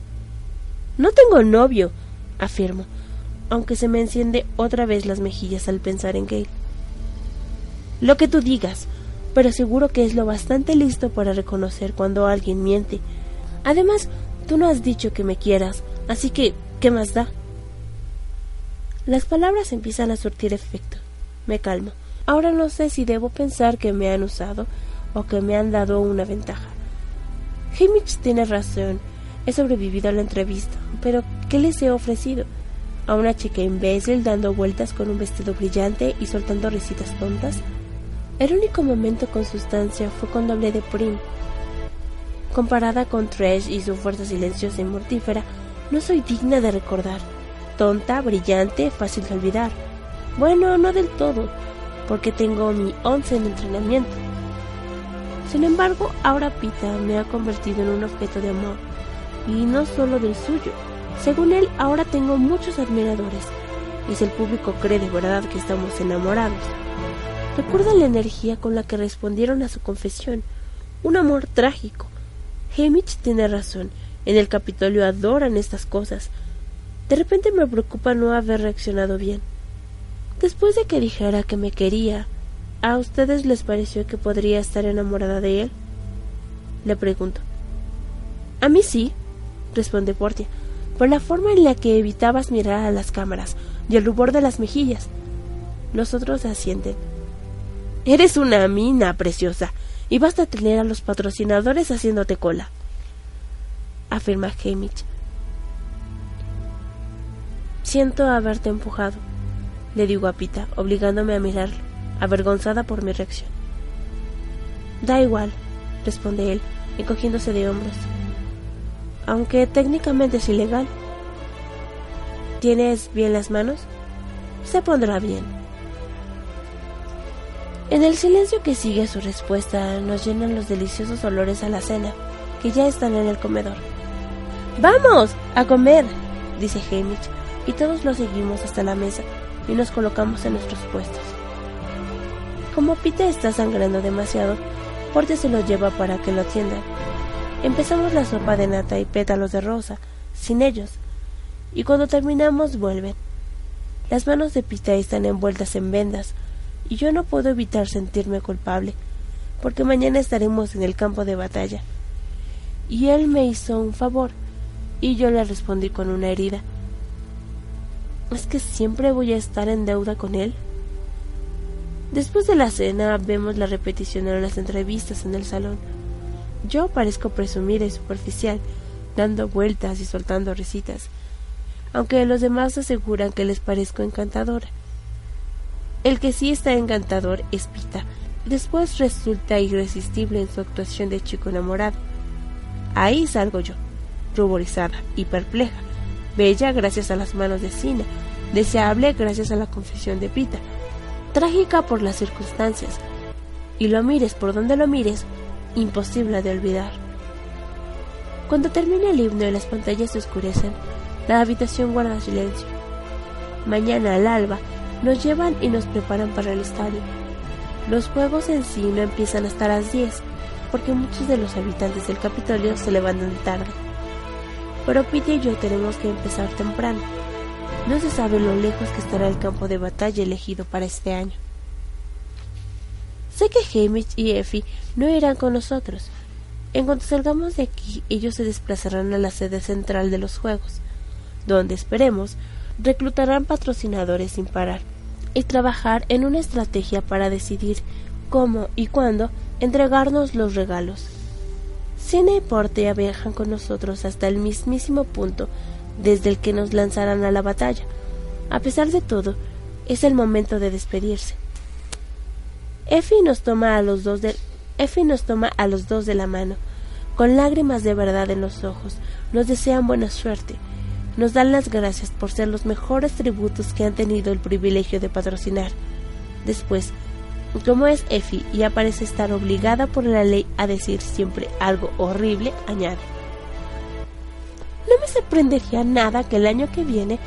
No tengo novio, afirmo, aunque se me enciende otra vez las mejillas al pensar en Gale. Lo que tú digas, pero seguro que es lo bastante listo para reconocer cuando alguien miente. Además, tú no has dicho que me quieras, así que, ¿qué más da? Las palabras empiezan a surtir efecto. Me calmo. Ahora no sé si debo pensar que me han usado o que me han dado una ventaja. Hamish tiene razón. He sobrevivido a la entrevista, pero ¿qué les he ofrecido? ¿A una chica imbécil dando vueltas con un vestido brillante y soltando risitas tontas? El único momento con sustancia fue cuando hablé de Prim. Comparada con Trash y su fuerza silenciosa y mortífera, no soy digna de recordar. Tonta, brillante, fácil de olvidar. Bueno, no del todo, porque tengo mi once en entrenamiento. Sin embargo, ahora Pita me ha convertido en un objeto de amor, y no solo del suyo. Según él, ahora tengo muchos admiradores, y si el público cree de verdad que estamos enamorados. Recuerda la energía con la que respondieron a su confesión, un amor trágico. Hamish tiene razón, en el Capitolio adoran estas cosas. De repente me preocupa no haber reaccionado bien. Después de que dijera que me quería, ¿A ustedes les pareció que podría estar enamorada de él? Le pregunto. A mí sí, responde Portia, por la forma en la que evitabas mirar a las cámaras y el rubor de las mejillas. Los otros asienten. Eres una mina preciosa y basta tener a los patrocinadores haciéndote cola, afirma Hamish. Siento haberte empujado, le digo a Pita, obligándome a mirarlo avergonzada por mi reacción. Da igual, responde él, encogiéndose de hombros. Aunque técnicamente es ilegal. ¿Tienes bien las manos? se pondrá bien. En el silencio que sigue su respuesta nos llenan los deliciosos olores a la cena, que ya están en el comedor. ¡Vamos! ¡A comer! dice Hamish, y todos lo seguimos hasta la mesa y nos colocamos en nuestros puestos. Como Pita está sangrando demasiado, Porte se lo lleva para que lo atiendan. Empezamos la sopa de nata y pétalos de rosa, sin ellos, y cuando terminamos vuelven. Las manos de Pita están envueltas en vendas, y yo no puedo evitar sentirme culpable, porque mañana estaremos en el campo de batalla. Y él me hizo un favor, y yo le respondí con una herida. ¿Es que siempre voy a estar en deuda con él? Después de la cena vemos la repetición de las entrevistas en el salón. Yo parezco presumida y superficial, dando vueltas y soltando risitas, aunque los demás aseguran que les parezco encantadora. El que sí está encantador es Pita. Después resulta irresistible en su actuación de chico enamorado. Ahí salgo yo, ruborizada y perpleja, bella gracias a las manos de Sina, deseable gracias a la confesión de Pita, trágica por las circunstancias, y lo mires por donde lo mires, imposible de olvidar. Cuando termina el himno y las pantallas se oscurecen, la habitación guarda silencio. Mañana al alba nos llevan y nos preparan para el estadio. Los juegos en sí no empiezan hasta las 10, porque muchos de los habitantes del Capitolio se levantan tarde. Pero Pete y yo tenemos que empezar temprano. No se sabe lo lejos que estará el campo de batalla elegido para este año. Sé que Hamish y Effie no irán con nosotros. En cuanto salgamos de aquí, ellos se desplazarán a la sede central de los Juegos, donde esperemos reclutarán patrocinadores sin parar y trabajar en una estrategia para decidir cómo y cuándo entregarnos los regalos. Cine y Porte viajan con nosotros hasta el mismísimo punto desde el que nos lanzarán a la batalla. A pesar de todo, es el momento de despedirse. Effie nos toma a los dos de nos toma a los dos de la mano, con lágrimas de verdad en los ojos, nos desean buena suerte nos dan las gracias por ser los mejores tributos que han tenido el privilegio de patrocinar. Después, como es Effie y aparece estar obligada por la ley a decir siempre algo horrible, añade. No me sorprendería nada que el año que viene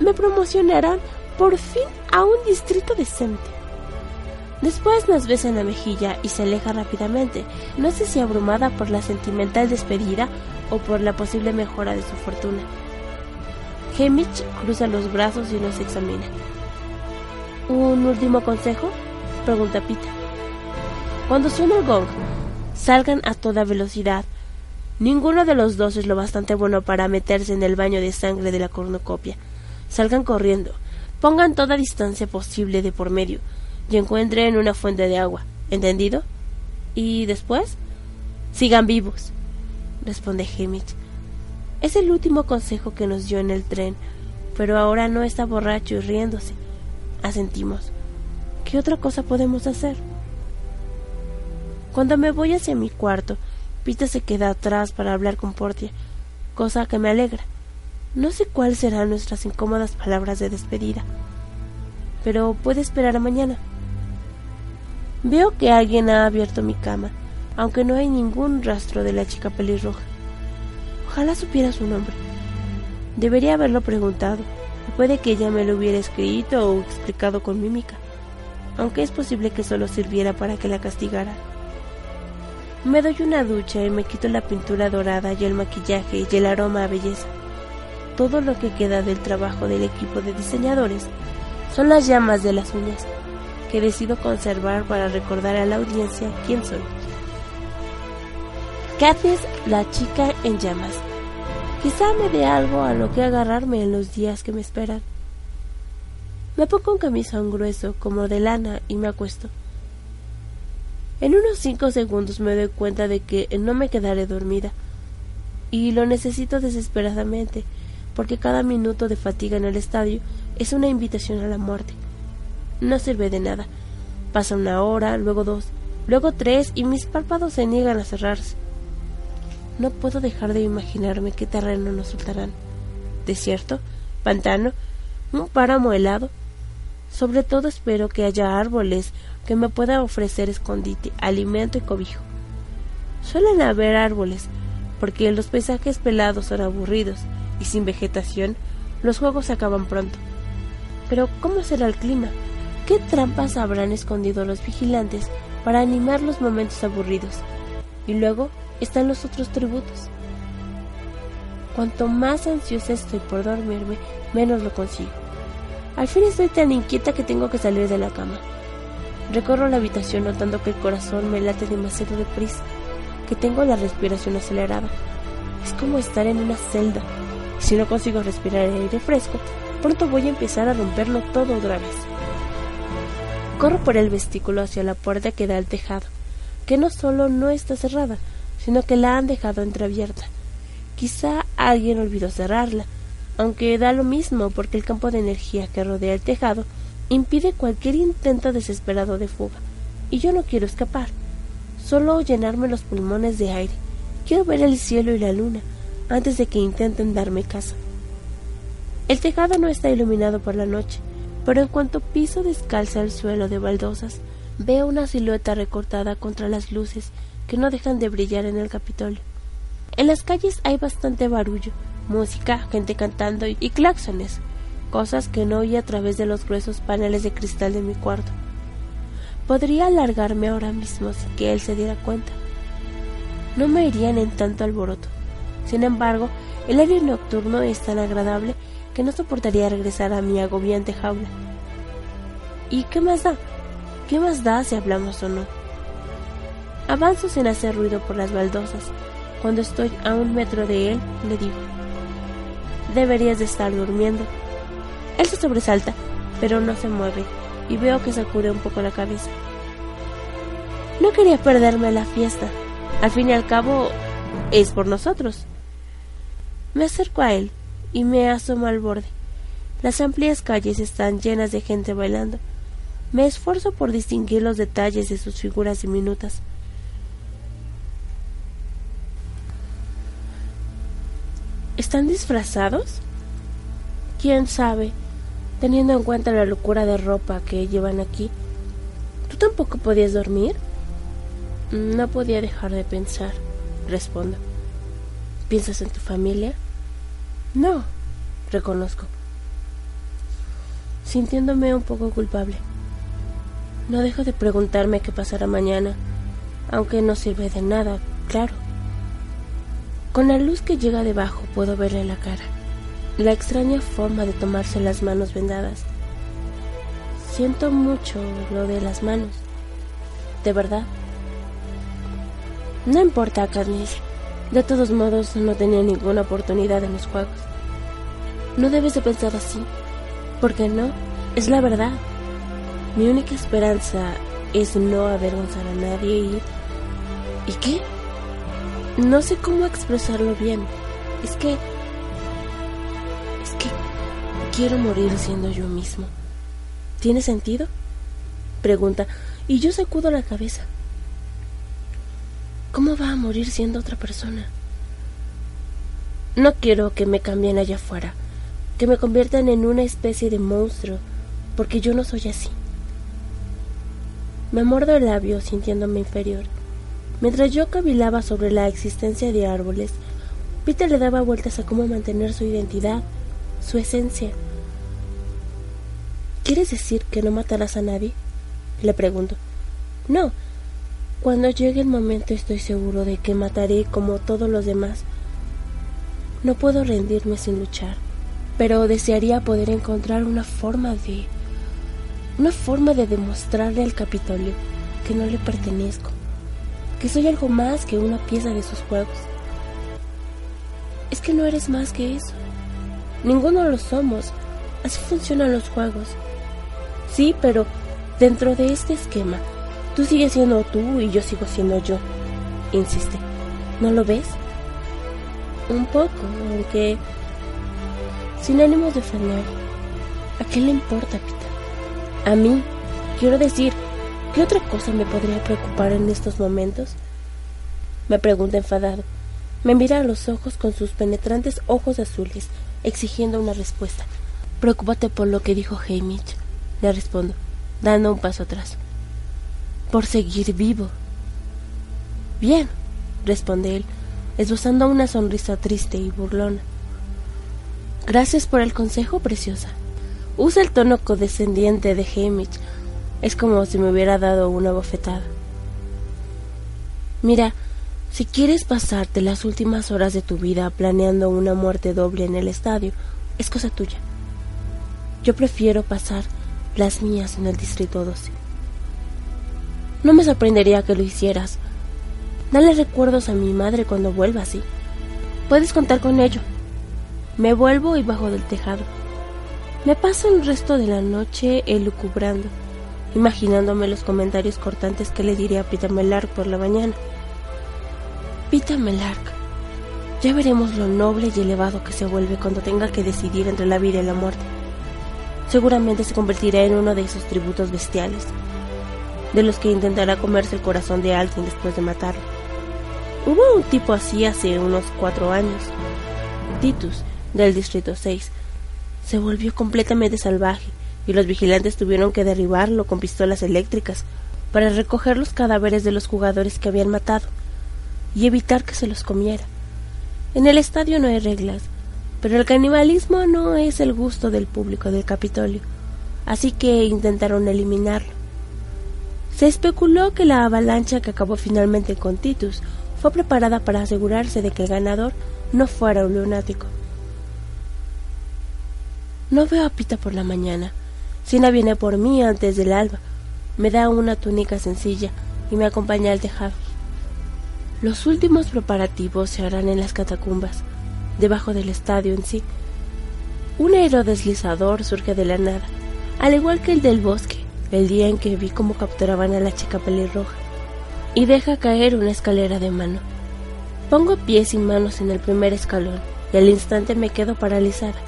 me promocionaran por fin a un distrito decente. Después nos besa en la mejilla y se aleja rápidamente, no sé si abrumada por la sentimental despedida o por la posible mejora de su fortuna. Hemich cruza los brazos y nos examina. ¿Un último consejo? pregunta Pita. Cuando suena el gong, salgan a toda velocidad. Ninguno de los dos es lo bastante bueno para meterse en el baño de sangre de la cornucopia. Salgan corriendo, pongan toda distancia posible de por medio y encuentren una fuente de agua. ¿Entendido? ¿Y después? Sigan vivos, responde Hemich. Es el último consejo que nos dio en el tren, pero ahora no está borracho y riéndose. Asentimos. ¿Qué otra cosa podemos hacer? Cuando me voy hacia mi cuarto, Pita se queda atrás para hablar con Portia, cosa que me alegra. No sé cuáles serán nuestras incómodas palabras de despedida, pero puede esperar a mañana. Veo que alguien ha abierto mi cama, aunque no hay ningún rastro de la chica pelirroja. Ojalá supiera su nombre. Debería haberlo preguntado, puede que ella me lo hubiera escrito o explicado con mímica, aunque es posible que solo sirviera para que la castigara. Me doy una ducha y me quito la pintura dorada y el maquillaje y el aroma a belleza. Todo lo que queda del trabajo del equipo de diseñadores son las llamas de las uñas, que decido conservar para recordar a la audiencia quién soy. Kathy es la chica en llamas. Quizá me dé algo a lo que agarrarme en los días que me esperan. Me pongo un camisón grueso como de lana y me acuesto. En unos cinco segundos me doy cuenta de que no me quedaré dormida. Y lo necesito desesperadamente, porque cada minuto de fatiga en el estadio es una invitación a la muerte. No sirve de nada. Pasa una hora, luego dos, luego tres y mis párpados se niegan a cerrarse. No puedo dejar de imaginarme qué terreno nos soltarán. Desierto, pantano, un páramo helado. Sobre todo espero que haya árboles que me puedan ofrecer escondite, alimento y cobijo. Suelen haber árboles, porque los paisajes pelados son aburridos y sin vegetación los juegos se acaban pronto. Pero ¿cómo será el clima? ¿Qué trampas habrán escondido los vigilantes para animar los momentos aburridos? Y luego están los otros tributos. Cuanto más ansiosa estoy por dormirme, menos lo consigo. Al fin estoy tan inquieta que tengo que salir de la cama. Recorro la habitación notando que el corazón me late demasiado deprisa, que tengo la respiración acelerada. Es como estar en una celda. Si no consigo respirar aire fresco, pronto voy a empezar a romperlo todo otra vez. Corro por el vestículo hacia la puerta que da al tejado, que no solo no está cerrada, sino que la han dejado entreabierta. Quizá alguien olvidó cerrarla, aunque da lo mismo porque el campo de energía que rodea el tejado impide cualquier intento desesperado de fuga, y yo no quiero escapar, solo llenarme los pulmones de aire. Quiero ver el cielo y la luna antes de que intenten darme casa. El tejado no está iluminado por la noche, pero en cuanto piso descalza el suelo de baldosas, veo una silueta recortada contra las luces que no dejan de brillar en el Capitolio. En las calles hay bastante barullo, música, gente cantando y, y claxones, cosas que no oí a través de los gruesos paneles de cristal de mi cuarto. Podría alargarme ahora mismo sin que él se diera cuenta. No me irían en tanto alboroto. Sin embargo, el aire nocturno es tan agradable que no soportaría regresar a mi agobiante jaula. ¿Y qué más da? ¿Qué más da si hablamos o no? Avanzo sin hacer ruido por las baldosas. Cuando estoy a un metro de él, le digo, deberías de estar durmiendo. Él se sobresalta, pero no se mueve, y veo que sacude un poco la cabeza. No quería perderme la fiesta. Al fin y al cabo, es por nosotros. Me acerco a él y me asomo al borde. Las amplias calles están llenas de gente bailando. Me esfuerzo por distinguir los detalles de sus figuras diminutas. ¿Están disfrazados? ¿Quién sabe? Teniendo en cuenta la locura de ropa que llevan aquí. ¿Tú tampoco podías dormir? No podía dejar de pensar, respondo. ¿Piensas en tu familia? No, reconozco, sintiéndome un poco culpable. No dejo de preguntarme qué pasará mañana, aunque no sirve de nada, claro. Con la luz que llega debajo puedo verle la cara, la extraña forma de tomarse las manos vendadas. Siento mucho lo de las manos, de verdad. No importa, Katniss. De todos modos, no tenía ninguna oportunidad en los juegos. No debes de pensar así, porque no, es la verdad. Mi única esperanza es no avergonzar a nadie y... ¿Y qué? No sé cómo expresarlo bien. Es que... Es que quiero morir siendo yo mismo. ¿Tiene sentido? Pregunta, y yo sacudo la cabeza. ¿Cómo va a morir siendo otra persona? No quiero que me cambien allá afuera, que me conviertan en una especie de monstruo, porque yo no soy así. Me muerdo el labio sintiéndome inferior. Mientras yo cavilaba sobre la existencia de árboles, Peter le daba vueltas a cómo mantener su identidad, su esencia. ¿Quieres decir que no matarás a nadie? Le pregunto. No, cuando llegue el momento estoy seguro de que mataré como todos los demás. No puedo rendirme sin luchar, pero desearía poder encontrar una forma de... una forma de demostrarle al Capitolio que no le pertenezco, que soy algo más que una pieza de sus juegos. Es que no eres más que eso. Ninguno lo somos. Así funcionan los juegos. Sí, pero dentro de este esquema Tú sigues siendo tú y yo sigo siendo yo, insiste. ¿No lo ves? Un poco, aunque sin ánimos de ofender. ¿A qué le importa, Pita? A mí, quiero decir, ¿qué otra cosa me podría preocupar en estos momentos? Me pregunta enfadado. Me mira a los ojos con sus penetrantes ojos azules, exigiendo una respuesta. Preocúpate por lo que dijo Hamish. le respondo, dando un paso atrás. Por seguir vivo. Bien, responde él, esbozando una sonrisa triste y burlona. Gracias por el consejo, preciosa. Usa el tono condescendiente de Hamish. Es como si me hubiera dado una bofetada. Mira, si quieres pasarte las últimas horas de tu vida planeando una muerte doble en el estadio, es cosa tuya. Yo prefiero pasar las mías en el Distrito 12. No me sorprendería que lo hicieras. Dale recuerdos a mi madre cuando vuelva así. Puedes contar con ello. Me vuelvo y bajo del tejado. Me paso el resto de la noche elucubrando, imaginándome los comentarios cortantes que le diré a Peter Melark por la mañana. Peter Melark, ya veremos lo noble y elevado que se vuelve cuando tenga que decidir entre la vida y la muerte. Seguramente se convertirá en uno de esos tributos bestiales, de los que intentará comerse el corazón de alguien después de matarlo. Hubo un tipo así hace unos cuatro años. Titus, del Distrito 6, se volvió completamente salvaje y los vigilantes tuvieron que derribarlo con pistolas eléctricas para recoger los cadáveres de los jugadores que habían matado y evitar que se los comiera. En el estadio no hay reglas, pero el canibalismo no es el gusto del público del Capitolio, así que intentaron eliminarlo. Se especuló que la avalancha que acabó finalmente con Titus fue preparada para asegurarse de que el ganador no fuera un lunático. No veo a Pita por la mañana. Sina viene por mí antes del alba. Me da una túnica sencilla y me acompaña al tejado. Los últimos preparativos se harán en las catacumbas, debajo del estadio en sí. Un aerodeslizador surge de la nada, al igual que el del bosque, el día en que vi cómo capturaban a la chica pelirroja, y deja caer una escalera de mano. Pongo pies y manos en el primer escalón, y al instante me quedo paralizada.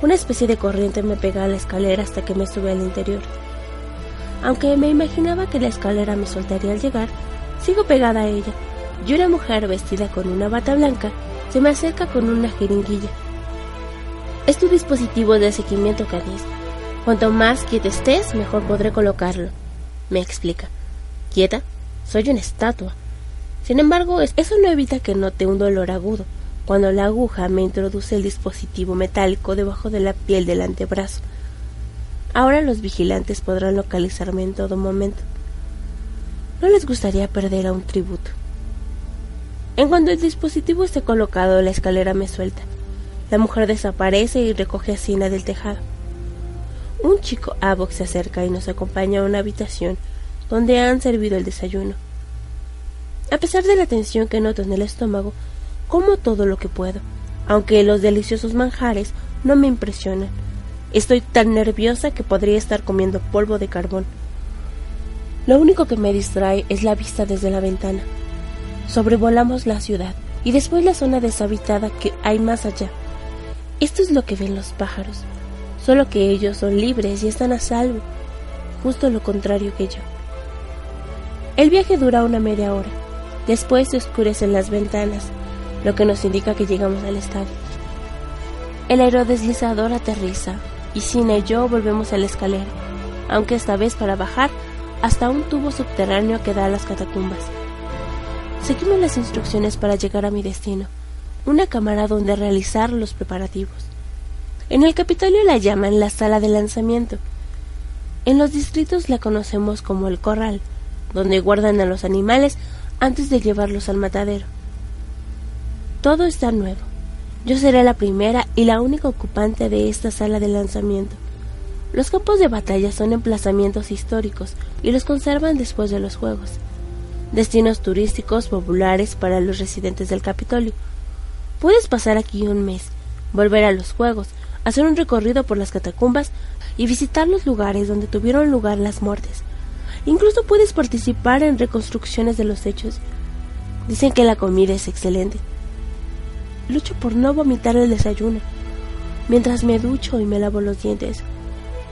Una especie de corriente me pega a la escalera hasta que me sube al interior. Aunque me imaginaba que la escalera me soltaría al llegar, sigo pegada a ella y una mujer vestida con una bata blanca se me acerca con una jeringuilla. Es tu dispositivo de seguimiento, Canis. Cuanto más quieta estés, mejor podré colocarlo. Me explica. ¿Quieta? Soy una estatua. Sin embargo, eso no evita que note un dolor agudo cuando la aguja me introduce el dispositivo metálico debajo de la piel del antebrazo. Ahora los vigilantes podrán localizarme en todo momento. No les gustaría perder a un tributo. En cuanto el dispositivo esté colocado, la escalera me suelta. La mujer desaparece y recoge a Sina del tejado. Un chico Avox se acerca y nos acompaña a una habitación donde han servido el desayuno. A pesar de la tensión que noto en el estómago, como todo lo que puedo, aunque los deliciosos manjares no me impresionan. Estoy tan nerviosa que podría estar comiendo polvo de carbón. Lo único que me distrae es la vista desde la ventana. Sobrevolamos la ciudad y después la zona deshabitada que hay más allá. Esto es lo que ven los pájaros, solo que ellos son libres y están a salvo, justo lo contrario que yo. El viaje dura una media hora. Después se oscurecen las ventanas, lo que nos indica que llegamos al estadio. El aerodeslizador aterriza y Sina y yo volvemos a la escalera, aunque esta vez para bajar hasta un tubo subterráneo que da a las catacumbas. Seguimos las instrucciones para llegar a mi destino, una cámara donde realizar los preparativos. En el Capitolio la llaman la sala de lanzamiento. En los distritos la conocemos como el corral, donde guardan a los animales antes de llevarlos al matadero. Todo está nuevo. Yo seré la primera y la única ocupante de esta sala de lanzamiento. Los campos de batalla son emplazamientos históricos y los conservan después de los Juegos destinos turísticos populares para los residentes del Capitolio. Puedes pasar aquí un mes, volver a los juegos, hacer un recorrido por las catacumbas y visitar los lugares donde tuvieron lugar las muertes. Incluso puedes participar en reconstrucciones de los hechos. Dicen que la comida es excelente. Lucho por no vomitar el desayuno. Mientras me ducho y me lavo los dientes,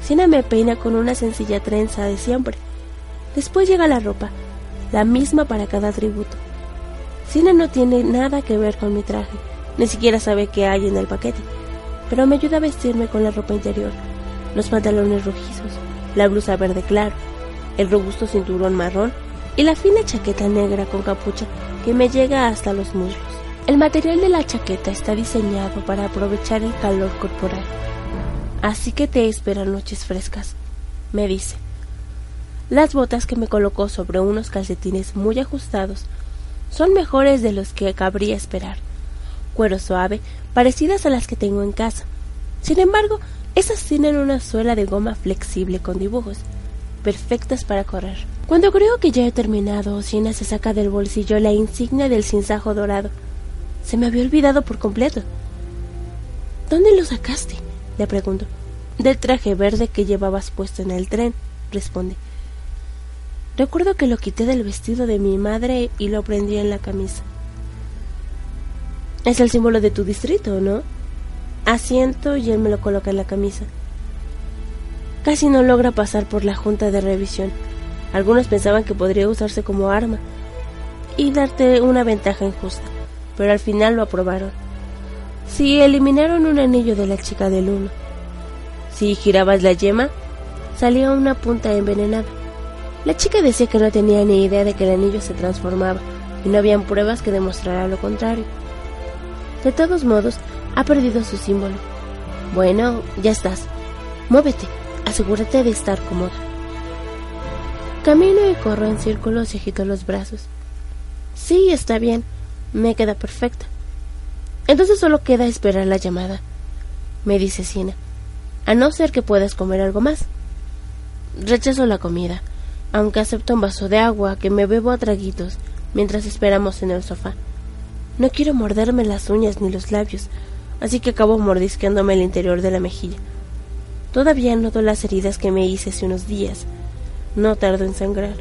Sina me peina con una sencilla trenza de siempre. Después llega la ropa, la misma para cada tributo. Cine no tiene nada que ver con mi traje, ni siquiera sabe qué hay en el paquete, pero me ayuda a vestirme con la ropa interior. los pantalones rojizos, la blusa verde claro, el robusto cinturón marrón y la fina chaqueta negra con capucha que me llega hasta los muslos. El material de la chaqueta está diseñado para aprovechar el calor corporal. Así que te esperan noches frescas, me dice. Las botas que me colocó sobre unos calcetines muy ajustados son mejores de los que cabría esperar. Cuero suave, parecidas a las que tengo en casa. Sin embargo, esas tienen una suela de goma flexible con dibujos, perfectas para correr. Cuando creo que ya he terminado, Sina se saca del bolsillo la insignia del cinzajo dorado. Se me había olvidado por completo. ¿Dónde lo sacaste? le pregunto. Del traje verde que llevabas puesto en el tren, responde. Recuerdo que lo quité del vestido de mi madre y lo prendí en la camisa. Es el símbolo de tu distrito, ¿no? Asiento y él me lo coloca en la camisa. Casi no logra pasar por la junta de revisión. Algunos pensaban que podría usarse como arma y darte una ventaja injusta, pero al final lo aprobaron. Si eliminaron un anillo de la chica del uno, si girabas la yema, salía una punta envenenada. La chica decía que no tenía ni idea de que el anillo se transformaba y no habían pruebas que demostraran lo contrario. De todos modos, ha perdido su símbolo. Bueno, ya estás. Muévete. Asegúrate de estar cómoda. Camino y corro en círculos y agito los brazos. Sí, está bien. Me queda perfecta. Entonces solo queda esperar la llamada, me dice Sina. A no ser que puedas comer algo más. Rechazo la comida aunque acepto un vaso de agua que me bebo a traguitos mientras esperamos en el sofá. No quiero morderme las uñas ni los labios, así que acabo mordisqueándome el interior de la mejilla. Todavía noto las heridas que me hice hace unos días. No tardo en sangrar.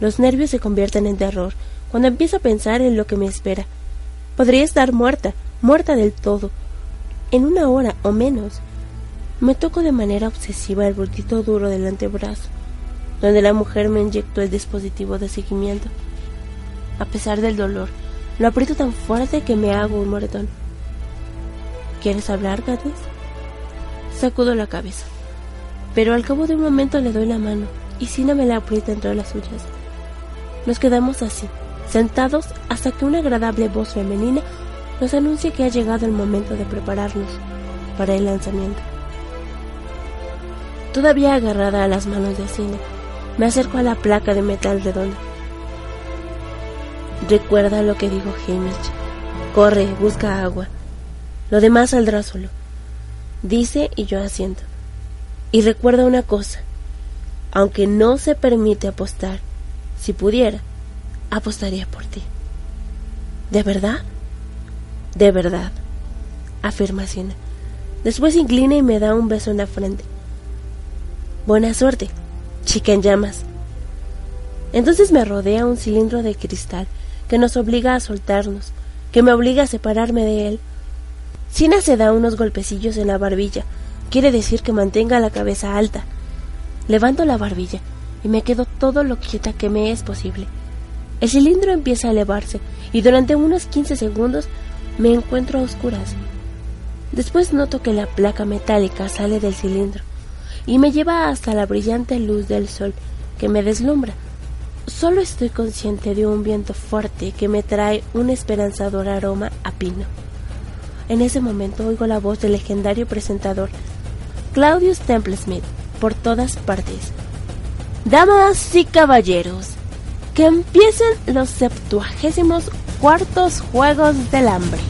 Los nervios se convierten en terror cuando empiezo a pensar en lo que me espera. Podría estar muerta, muerta del todo, en una hora o menos. Me toco de manera obsesiva el bultito duro del antebrazo donde la mujer me inyectó el dispositivo de seguimiento. A pesar del dolor, lo aprieto tan fuerte que me hago un moretón. ¿Quieres hablar, Gatis? Sacudo la cabeza, pero al cabo de un momento le doy la mano y Sina me la aprieta entre las suyas. Nos quedamos así, sentados hasta que una agradable voz femenina nos anuncia que ha llegado el momento de prepararnos para el lanzamiento. Todavía agarrada a las manos de Sina, me acerco a la placa de metal redonda. Recuerda lo que dijo Hamish. Corre, busca agua. Lo demás saldrá solo. Dice y yo asiento. Y recuerda una cosa. Aunque no se permite apostar, si pudiera, apostaría por ti. ¿De verdad? De verdad, afirma Sina. Después inclina y me da un beso en la frente. Buena suerte chica en llamas. Entonces me rodea un cilindro de cristal que nos obliga a soltarnos, que me obliga a separarme de él. Sina se da unos golpecillos en la barbilla, quiere decir que mantenga la cabeza alta. Levanto la barbilla y me quedo todo lo quieta que me es posible. El cilindro empieza a elevarse y durante unos 15 segundos me encuentro a oscuras. Después noto que la placa metálica sale del cilindro y me lleva hasta la brillante luz del sol que me deslumbra. Solo estoy consciente de un viento fuerte que me trae un esperanzador aroma a pino. En ese momento oigo la voz del legendario presentador Claudius Templesmith por todas partes. Damas y caballeros, que empiecen los septuagésimos cuartos Juegos del Hambre.